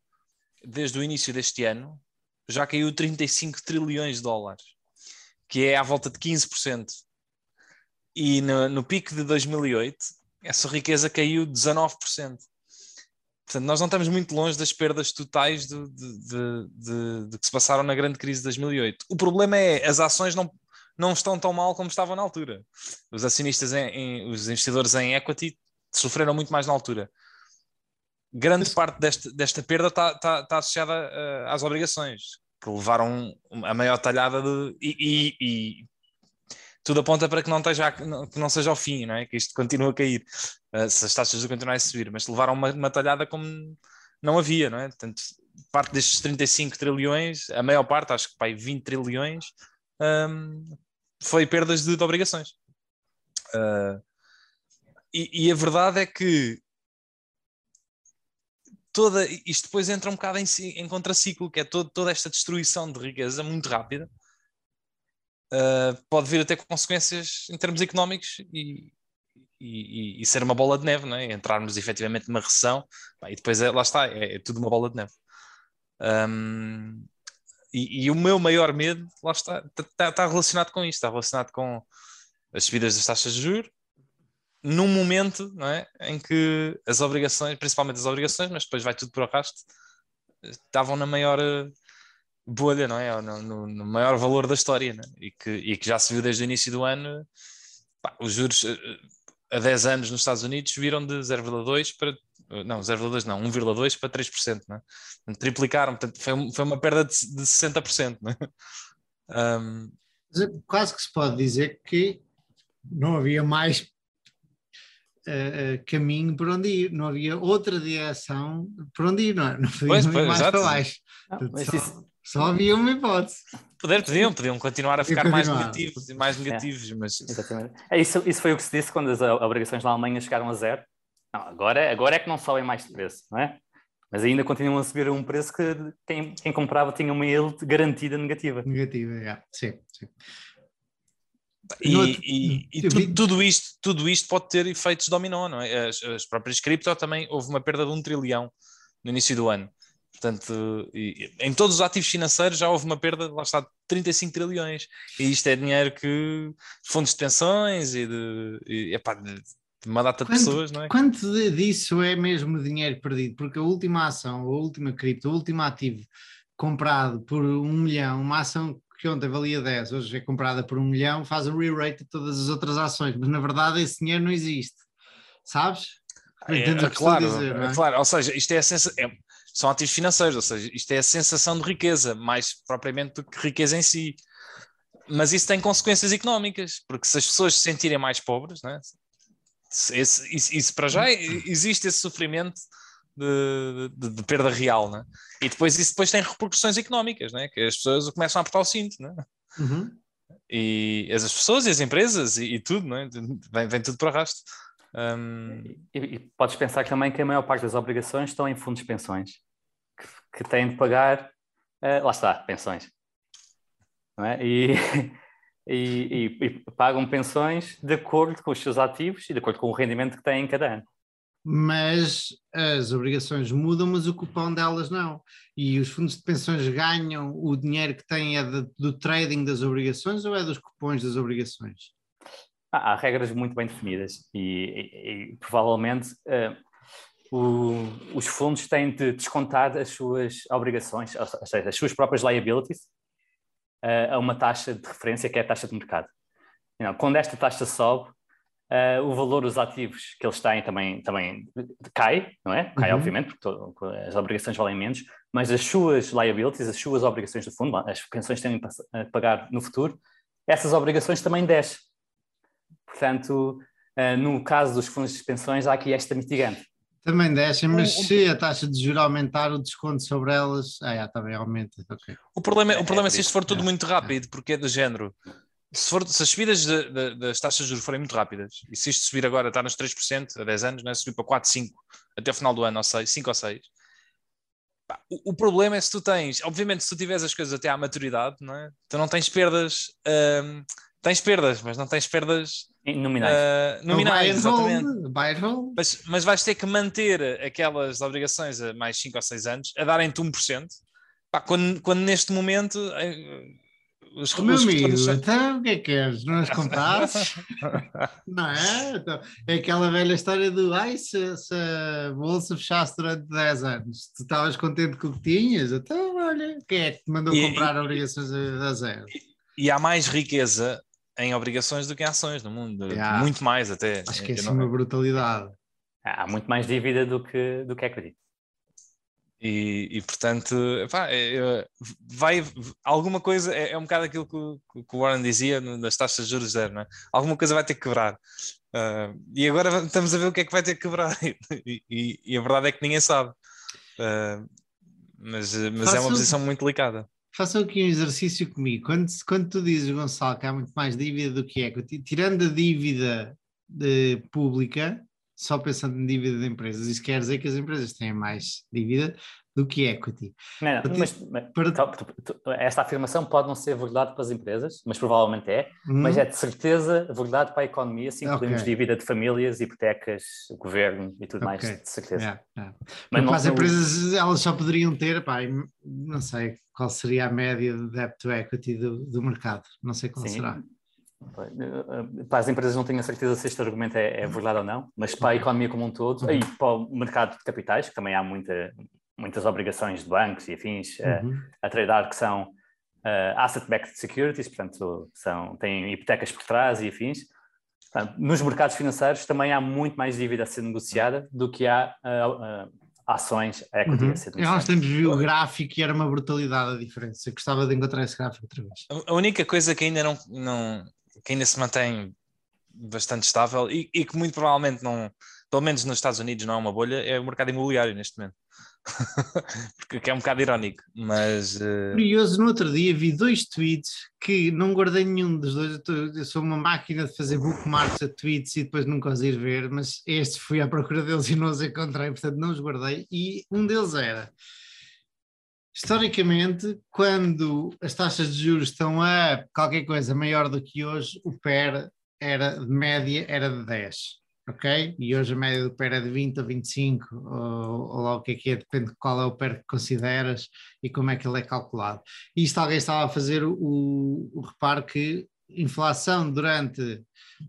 desde o início deste ano, já caiu 35 trilhões de dólares, que é à volta de 15%. E no, no pico de 2008 essa riqueza caiu 19%. Portanto, nós não estamos muito longe das perdas totais de, de, de, de, que se passaram na grande crise de 2008. O problema é as ações não, não estão tão mal como estavam na altura. Os acionistas, em, em, os investidores em equity sofreram muito mais na altura. Grande parte desta, desta perda está tá, tá associada uh, às obrigações, que levaram a maior talhada de, e, e, e, tudo aponta para que não, esteja, que não seja ao fim, não é? que isto continue a cair, uh, se as taxas de continuarem a subir, mas levaram uma, uma talhada como não havia, não é? Portanto, parte destes 35 trilhões, a maior parte, acho que pai, 20 trilhões, um, foi perdas de, de obrigações. Uh, e, e, a verdade é que toda isto depois entra um bocado em, em contraciclo, que é todo, toda esta destruição de riqueza muito rápida. Uh, pode vir a ter consequências em termos económicos e, e, e, ser uma bola de neve, não é? entrarmos efetivamente numa recessão pá, e depois é, lá está, é, é, tudo uma bola de neve. Um, e, e, o meu maior medo, lá está, está, está relacionado com isto, está relacionado com as subidas das taxas de juros, num momento não é, em que as obrigações, principalmente as obrigações, mas depois vai tudo para o resto, estavam na maior eh, bolha, não é? No, no, no maior valor da história, é? e, que, e que já se viu desde o início do ano, pá, os juros eh, a 10 anos nos Estados Unidos viram de 0,2 para não, 0,2 não, 1,2 para 3%, não é? triplicaram, portanto foi, foi uma perda de, de 60%, não é? *laughs* Um... Quase que se pode dizer que não havia mais uh, caminho por onde ir, não havia outra direção por onde ir, não, é? não podiam pois, pois, mais exato. para baixo. Não, portanto, só, isso... só, havia uma hipótese. Poder, podiam, podiam continuar a ficar mais negativos e mais negativos, é. mas... Exatamente. É, isso, isso foi o que se disse quando as obrigações da Alemanha chegaram a zero, não, agora, agora é que não sobem mais de preço, não é? Mas ainda continuam a subir a um preço que quem, quem comprava tinha uma yield garantida negativa. Negativa, é. sim, sim. E, outro... e, e tu, tudo, isto, tudo isto pode ter efeitos dominó, não é? As, as próprias cripto também houve uma perda de um trilhão no início do ano. Portanto, em todos os ativos financeiros já houve uma perda, lá está, de 35 trilhões. E isto é dinheiro que fundos de pensões e de, e, epá, de uma data de quanto, pessoas, não é? Quanto disso é mesmo dinheiro perdido? Porque a última ação, a última cripto, o último ativo comprado por um milhão, uma ação que ontem valia 10, hoje é comprada por um milhão, faz um re-rate de todas as outras ações, mas na verdade esse dinheiro não existe, sabes? É, é, claro, dizer, é? claro, ou seja, isto é a sensação, é, são ativos financeiros, ou seja, isto é a sensação de riqueza, mais propriamente do que riqueza em si. Mas isso tem consequências económicas, porque se as pessoas se sentirem mais pobres, né, esse, isso, isso, para já existe esse sofrimento de, de, de, perda real, né? E depois isso depois tem repercussões económicas, né? Que as pessoas começam a apertar o cinto, né? Uhum. E as pessoas e as empresas e, e tudo, né? Vem, vem tudo para o rastro. Um... E, e, podes pensar também que a maior parte das obrigações estão em fundos de pensões que, que têm de pagar, uh, lá está, pensões. Não é? E *laughs* e, e, e, pagam pensões de acordo com os seus ativos e de acordo com o rendimento que têm em cada ano. Mas as obrigações mudam, mas o cupom delas não. E os fundos de pensões ganham o dinheiro que têm é de, do trading das obrigações ou é dos cupons das obrigações? Há, há regras muito bem definidas e, e provavelmente uh, o, os fundos têm de descontar as suas obrigações, ou seja, as suas próprias liabilities, uh, a uma taxa de referência que é a taxa de mercado. Não, quando esta taxa sobe, uh, o valor dos ativos que eles têm também, também cai, não é? Cai, uhum. obviamente, porque as obrigações valem menos, mas as suas liabilities, as suas obrigações do fundo, as pensões têm a pagar no futuro, essas obrigações também descem. Portanto, uh, no caso dos fundos de pensões, há aqui esta mitigante. Também deixem, mas se a taxa de juros aumentar, o desconto sobre elas, ah, já, também aumenta. Okay. O problema, o problema é, é se isto for tudo é, muito rápido, porque é do género. Se, for, se as subidas de, de, das taxas de juros forem muito rápidas, e se isto subir agora, está nos 3% a 10 anos, né, subir para 4, 5 até o final do ano, ou 6, 5 ou 6, o, o, problema é se tu tens, obviamente, se tu tiveres as coisas até à maturidade, não é? tu não tens perdas. Hum, tens perdas, mas não tens perdas nominais. Uh, nominais, exatamente. Mas, mas vais ter que manter aquelas obrigações a mais 5 ou 6 anos a darem-te 1%. Pá, quando, quando neste momento eh, os Meu amigo, então o que é que queres? Não as compraste? *laughs* não é? Então, é aquela velha história do ai, se, se, a bolsa fechasse durante 10 anos, tu estavas contente com o que tinhas? Então, olha, quem é que te mandou e, comprar e, obrigações a, a zero? E há mais riqueza em obrigações do que em ações no mundo, yeah. muito mais até. Acho que é assim uma brutalidade. há muito mais dívida do que, do que equity. E, e portanto, pá, é, é, vai alguma coisa, é, é, um bocado aquilo que, que o Warren dizia das taxas de juros zero, é? Alguma coisa vai ter que quebrar. Uh, e agora estamos a ver o que é que vai ter que quebrar, *laughs* e, e, e a verdade é que ninguém sabe. Uh, mas mas é uma posição muito delicada. Façam aqui um exercício comigo. Quando, quando tu dizes, Gonçalo, que há muito mais dívida do que é, tirando a dívida de, pública, só pensando em dívida de empresas, isso quer dizer que as empresas têm mais dívida do que equity. Não, não, mas, para... Esta afirmação pode não ser verdade para as empresas, mas provavelmente é, hum. mas é de certeza verdade para a economia, se incluímos okay. dívida de famílias, hipotecas, governo e tudo okay. mais, de certeza. Yeah, yeah. Mas não, para as empresas, elas só poderiam ter, pá, não sei qual seria a média de debt to equity do, do mercado, não sei qual Sim. será. Para as empresas não tenho a certeza se este argumento é, é verdade ou não, mas para a economia como um todo, e para o mercado de capitais, que também há muita, muitas obrigações de bancos e afins eh, uhum. a, a tradar que são uh, asset-backed securities, portanto, são, têm hipotecas por trás e afins. Portanto, nos mercados financeiros também há muito mais dívida a ser negociada do que há uh, uh, ações equity uhum. a ser negociada. Nós temos viu o gráfico e era uma brutalidade a diferença. Eu gostava de encontrar esse gráfico outra vez. A única coisa que ainda não, não que ainda se mantém bastante estável e, e, que muito provavelmente não, pelo menos nos Estados Unidos não é uma bolha, é o mercado imobiliário neste momento. *laughs* Porque é um bocado irónico, mas. Uh... Curioso, no outro dia vi dois tweets que não guardei nenhum dos dois. Eu, sou uma máquina de fazer bookmarks a tweets e depois nunca os ir ver, mas este fui à procura deles e não os encontrei, portanto não os guardei. E um deles era Historicamente, quando as taxas de juros estão a qualquer coisa maior do que hoje, o PER era de média era de 10, ok? E hoje a média do PER é de 20 a 25, ou, ou lá o que é que é, depende de qual é o PER que consideras e como é que ele é calculado. E isto alguém estava a fazer o, o reparo que inflação durante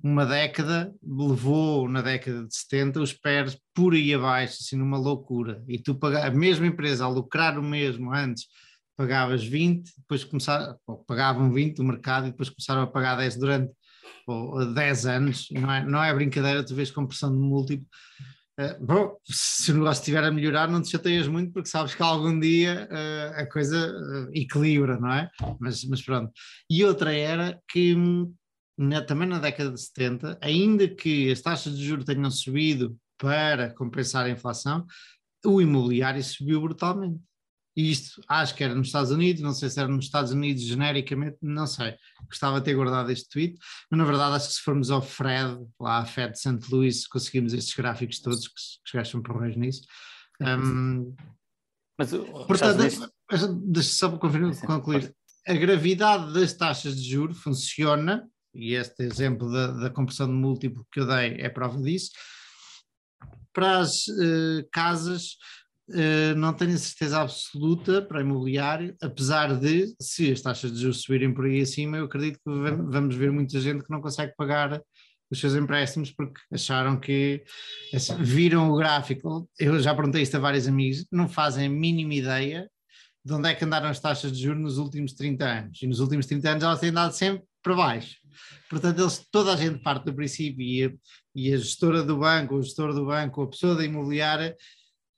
uma década levou na década de 70 os PERs por aí abaixo, assim numa loucura. E tu paga, a mesma empresa a lucrar o mesmo antes pagavas 20, depois começaram, pagavam 20 no mercado e depois começaram a pagar 10 durante ou, 10 anos, não é, não é brincadeira, tu vês compressão de múltiplo. Uh, bom, se o negócio estiver a melhorar, não te chateias muito, porque sabes que algum dia uh, a coisa uh, equilibra, não é? Mas, mas pronto. E outra era que hum, na, também na década de 70, ainda que as taxas de juros tenham subido para compensar a inflação, o imobiliário subiu brutalmente. E isto acho que era nos Estados Unidos, não sei se era nos Estados Unidos genericamente, não sei. Gostava de ter guardado este tweet, mas na verdade acho que se formos ao Fred, lá à Fed de St. Louis, conseguimos estes gráficos todos, que, gajos são porreiros nisso. Um, mas, portanto, deixa só para concluir, a gravidade das taxas de juros funciona e este exemplo da, da compressão de múltiplo que eu dei é prova disso. Para as uh, casas, não tenho a certeza absoluta para imobiliário, apesar de, se as taxas de juros subirem por aí acima, eu acredito que vamos ver muita gente que não consegue pagar os seus empréstimos porque acharam que viram o gráfico. Eu já perguntei isto a vários amigos, não fazem a mínima ideia de onde é que andaram as taxas de juros nos últimos 30 anos. E nos últimos 30 anos elas têm andado sempre para baixo. Portanto, eles, toda a gente parte do princípio e e a gestora do banco, o gestor do banco, a pessoa da imobiliária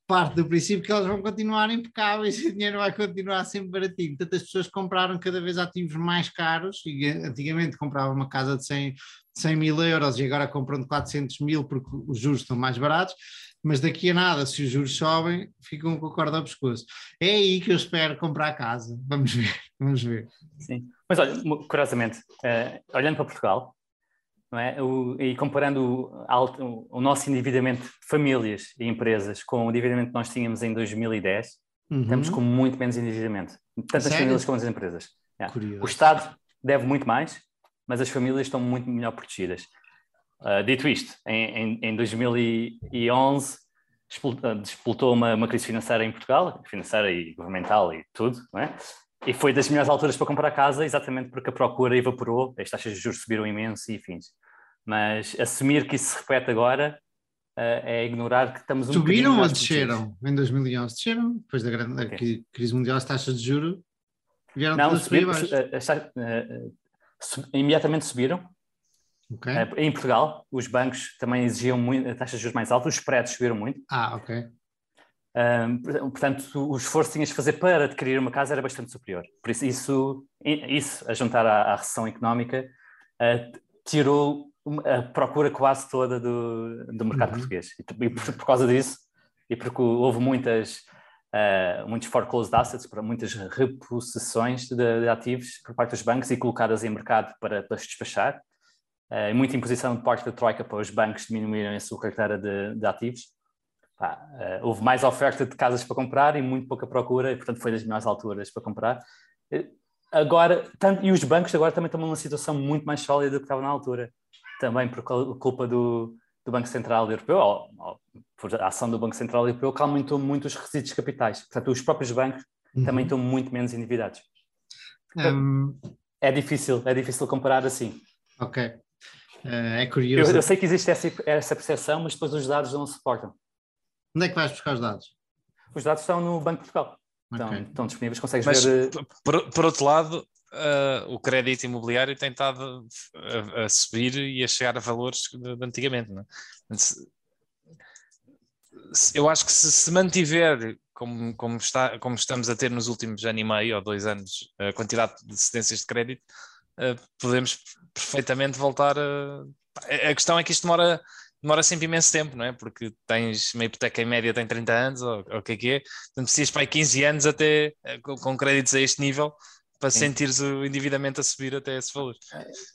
parte do princípio que elas vão continuar impecáveis e *laughs* o dinheiro vai continuar sempre baratinho. Portanto, as pessoas compraram cada vez ativos mais caros e antigamente compravam uma casa de 100, 100 mil euros e agora compram de 400 mil porque os juros estão mais baratos mas daqui a nada, se os juros sobem, ficam com a corda ao pescoço. É aí que eu espero comprar casa. Vamos ver, *laughs* vamos ver. Sim. Mas olha, curiosamente, uh, olhando para Portugal, é? O, e comparando o, o, nosso endividamento de famílias e empresas com o endividamento que nós tínhamos em 2010, uhum. estamos com muito menos endividamento. Tanto as famílias como as empresas. É. O Estado deve muito mais, mas as famílias estão muito melhor protegidas. Uh, dito isto, em, em, em 2011 explotou uma, uma, crise financeira em Portugal, financeira e governamental e tudo, não é? E foi das melhores alturas para comprar casa, exatamente porque a procura evaporou, as taxas de juros subiram imenso e fins. Mas assumir que isso se repete agora uh, é ignorar que estamos um Subiram ou desceram em 2011? Desceram, depois da grande okay. crise mundial, as taxas de juros vieram Não, subir, uh, uh, imediatamente subiram, Okay. Uh, em Portugal, os bancos também exigiam muito, taxas de juros mais altas, os spreads subiram muito. Ah, ok. Uh, portanto, o esforço que tinhas de fazer para adquirir uma casa era bastante superior. Por isso, isso, isso a juntar à, à recessão económica, uh, tirou a procura quase toda do, do mercado uhum. português. E, e por, por, causa disso, e porque houve muitas, uh, muitos foreclosed assets, para muitas repossessões de, de, ativos por parte dos bancos e colocadas em mercado para, para se despachar, uh, muita imposição de parte da Troika para os bancos diminuírem a sua carteira de, de ativos. Uh, houve mais oferta de casas para comprar e muito pouca procura, e portanto foi das melhores alturas para comprar. Agora, tanto, e os bancos agora também estão numa situação muito mais sólida do que estavam na altura também por culpa do, do Banco Central Europeu, ou, ou, por ação do Banco Central Europeu, que aumentou muito os requisitos capitais. Portanto, os próprios bancos uhum. também estão muito menos endividados. um... É difícil, é difícil comparar assim. Ok. Uh, é curioso. Eu, eu, sei que existe essa, essa percepção, mas depois os dados não suportam. Onde é que vais buscar os dados? Os dados estão no Banco de Portugal. Estão, okay. estão disponíveis, consegues mas, ver. Por, por outro lado, uh, o crédito imobiliário tem estado a, a, subir e a chegar a valores de, de antigamente. Não é? se, eu acho que se se mantiver como, como, está, como estamos a ter nos últimos ano e meio ou dois anos a quantidade de cedências de crédito, uh, podemos perfeitamente voltar a. A questão é que isto demora demora sempre imenso tempo, não é? Porque tens uma hipoteca em média tem 30 anos, ou, o que é que é, portanto precisas para aí 15 anos até eh, com, com créditos a este nível para Sim. sentires o endividamento a subir até esse valor.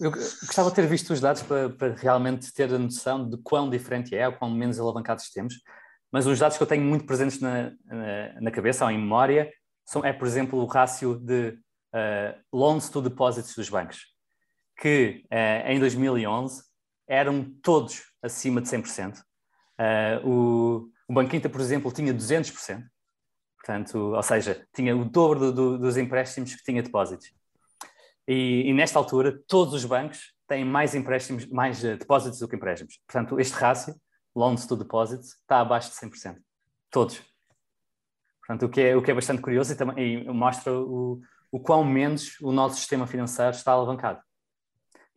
Eu gostava de ter visto os dados para, para, realmente ter a noção de quão diferente é, ou quão menos alavancados temos, mas os dados que eu tenho muito presentes na, na, na cabeça ou em memória são, é, por exemplo, o rácio de uh, loans to deposits dos bancos, que uh, em 2011 eram todos acima de 100%. Uh, o, o Banco Inter, por exemplo, tinha 200%. Portanto, ou seja, tinha o dobro do, do, dos empréstimos que tinha depósitos. E, e, nesta altura, todos os bancos têm mais empréstimos, mais uh, depósitos do que empréstimos. Portanto, este rácio, loans to deposits, está abaixo de 100%. Todos. Portanto, o que é, o que é bastante curioso e, também, e mostra o, o quão menos o nosso sistema financeiro está alavancado.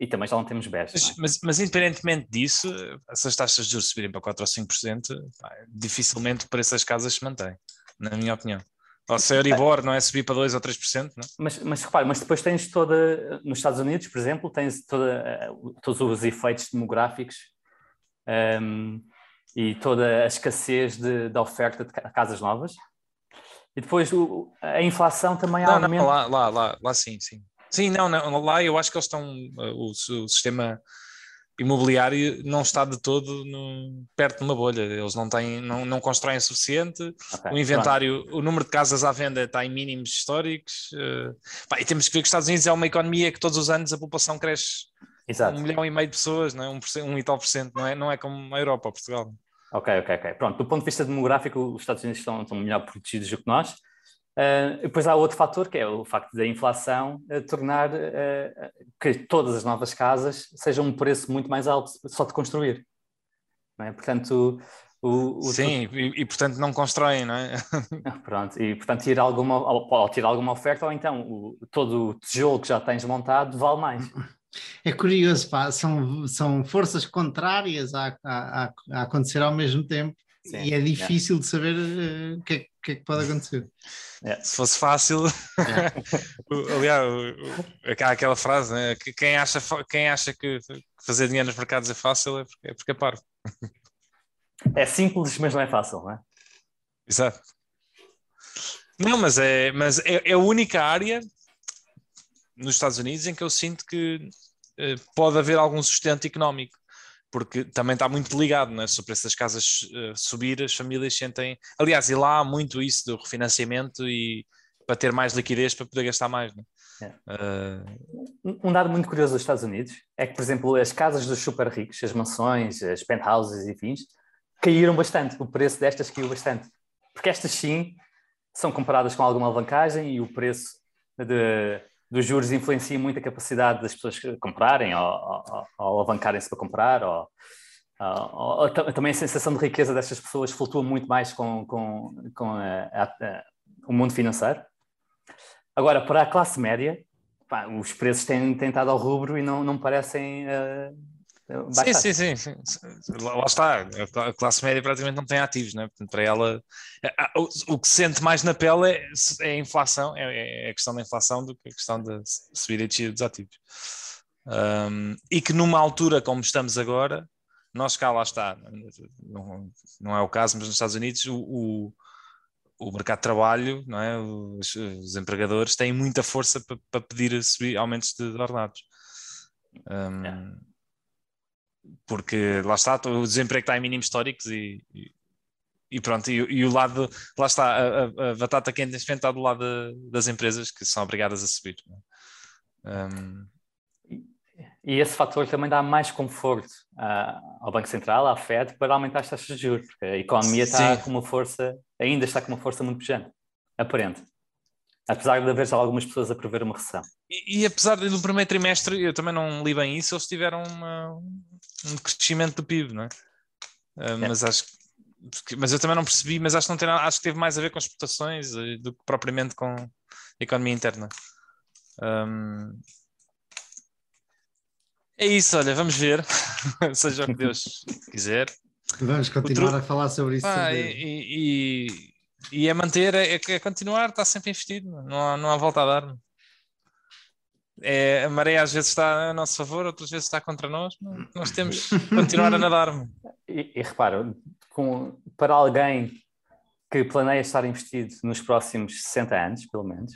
E também já não temos BES. Mas, é? mas, mas, independentemente disso, se as taxas de juros subirem para 4 ou 5%, pá, dificilmente o preço das casas se mantém na minha opinião. Ou se a Euribor não é subir para 2 ou 3%, não? É? Mas, mas repare, mas depois tens toda, nos Estados Unidos, por exemplo, tens toda, todos os efeitos demográficos um, ehm, e toda a escassez de, de oferta de casas novas. E depois o, a inflação também não, aumenta. Não, lá, lá, lá, lá sim, sim. Sim, não, não, lá eu acho que eles estão, o, o sistema imobiliário não está de todo no, perto de uma bolha. Eles não têm, não, não constroem o suficiente. Okay, o inventário, o número de casas à venda está em mínimos históricos. Uh, pá, e temos que ver que os Estados Unidos é uma economia que todos os anos a população cresce Exato. um milhão e meio de pessoas, não é? Um, um e tal por cento, não é, não é como a Europa Portugal. Ok, ok, ok. Pronto, do ponto de vista demográfico, os Estados Unidos estão, estão melhor protegidos do que nós. Uh, depois há outro fator, que é o facto da inflação uh, tornar uh, que todas as novas casas sejam um preço muito mais alto só de construir. É? Portanto, o, o Sim, e, e, portanto não constroem, não é? *laughs* Pronto, e portanto tirar alguma, ou, tirar alguma oferta, ou então o, todo o tijolo que já tens montado vale mais. É curioso, pá, são, são forças contrárias a, a, a acontecer ao mesmo tempo Sim, e é difícil é. de saber o que, é, que, é, que pode acontecer. É. Se fosse fácil, *laughs* aliás, há aquela frase, né? que quem acha, quem acha que fazer dinheiro nos mercados é fácil é porque é, porque é parvo. É simples, mas não é fácil, não é? Exato. Não, mas é, mas é, é a única área nos Estados Unidos em que eu sinto que eh, pode haver algum sustento económico porque também está muito ligado, né? se o preço das casas uh, subir, as famílias sentem. Aliás, e lá há muito isso do refinanciamento e para ter mais liquidez para poder gastar mais. Né? É. Uh... Um dado muito curioso dos Estados Unidos é que, por exemplo, as casas dos super ricos, as mansões, as penthouses e fins, caíram bastante. O preço destas caiu bastante. Porque estas sim são comparadas com alguma alavancagem e o preço de, dos juros influencia muito a capacidade das pessoas comprarem ou, ou, ou alavancarem-se para comprar, ou, ou, também a sensação de riqueza destas pessoas flutua muito mais com, com, com a, a, a, o mundo financeiro. Agora, para a classe média, pá, os preços têm, têm estado ao rubro e não, não parecem uh, Sim, sim, sim, sim, Lá, está. A classe média praticamente não tem ativos, né? Portanto, para ela, o, que se sente mais na pele é, é a inflação, é, é, a questão da inflação do que a questão da subida e descida dos ativos. Um, e que numa altura como estamos agora, nós cá lá está, não, não é o caso, mas nos Estados Unidos o, o, o mercado de trabalho, não é? os, os empregadores têm muita força para, para pedir subir, aumentos de ordenados. Um, porque lá está, o desemprego está em mínimos históricos e, e, e pronto, e, e, o lado, lá está, a, a, a batata quente está do lado de, das empresas que são obrigadas a subir. Um... E esse fator também dá mais conforto uh, ao Banco Central, à Fed, para aumentar as taxas de juros, porque a economia está Sim. com uma força, ainda está com uma força muito pujante, aparente. Apesar de haver já algumas pessoas a prever uma recessão. E, e, apesar de no primeiro trimestre, eu também não li bem isso, eles tiveram uma, um crescimento do PIB, não é? Uh, é. Mas acho que, mas eu também não percebi, mas acho que não tem nada, acho que teve mais a ver com exportações eh, do que propriamente com a economia interna. Um, é isso, olha, vamos ver, *laughs* seja o que Deus quiser. Vamos continuar a falar sobre isso. Ah, e, e, e, é manter, é, é, continuar, está sempre investido, não há, não há volta a dar. É, a maré às vezes está a nosso favor, outras vezes está contra nós, nós temos que *laughs* continuar a nadar. E, e repara, com, para alguém que planeia estar investido nos próximos 60 anos, pelo menos,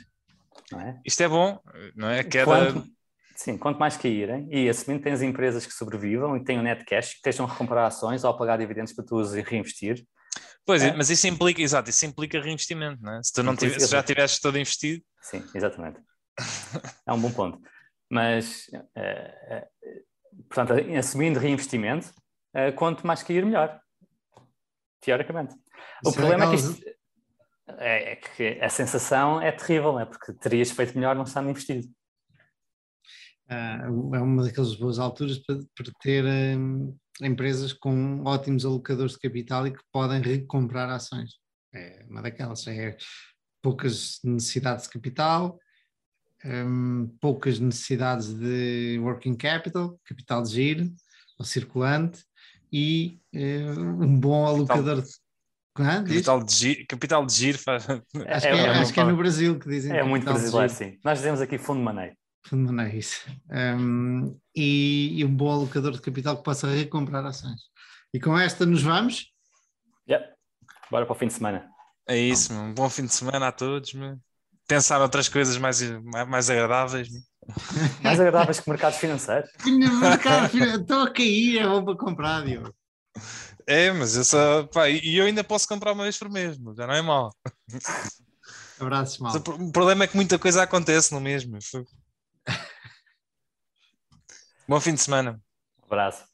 é? Isto é bom, não é? Queda... Quanto, sim, quanto mais caírem, e assumindo que tens empresas que sobrevivam e tenham net cash, que estejam a recomprar ações ou a pagar dividendos para tu os reinvestir. Pois, é. mas isso implica, exato, isso implica reinvestimento, não é? Se tu não tivesse, se já tivesses todo investido. Sim, exatamente. é um bom ponto. Mas, uh, uh, portanto, assumindo reinvestimento, uh, quanto mais cair, melhor. Teoricamente. O Isso problema é, que isto, é, é, que a sensação é terrível, é porque terias feito melhor não estando investido. É uma daquelas boas alturas para, para ter um, empresas com ótimos alocadores de capital e que podem recomprar ações. É uma daquelas. É poucas necessidades de capital, um, poucas necessidades de working capital, capital de giro, ou circulante, e uh, um bom alocador de. Ah, capital, de giro, capital de giro faz... acho, é, que é, é, acho que é no Brasil que dizem. É muito brasileiro, sim. Nós dizemos aqui fundo de maneio. Maneio, isso. Um, e, e, um bom alocador de capital que possa recomprar ações. E com esta nos vamos? Yep. Bora para o fim de semana. É isso, um bom fim de semana a todos. Meu pensar outras coisas mais, mais agradáveis. *laughs* Mais agradáveis que mercados financeiros. *laughs* mercado estou a cair, é bom para comprar, Diogo. É, mas eu só. Pá, e eu ainda posso comprar uma vez por mês, já não é mal. Abraços, *laughs* mal. O problema é que muita coisa acontece no mesmo. Bom fim de semana. Um abraço.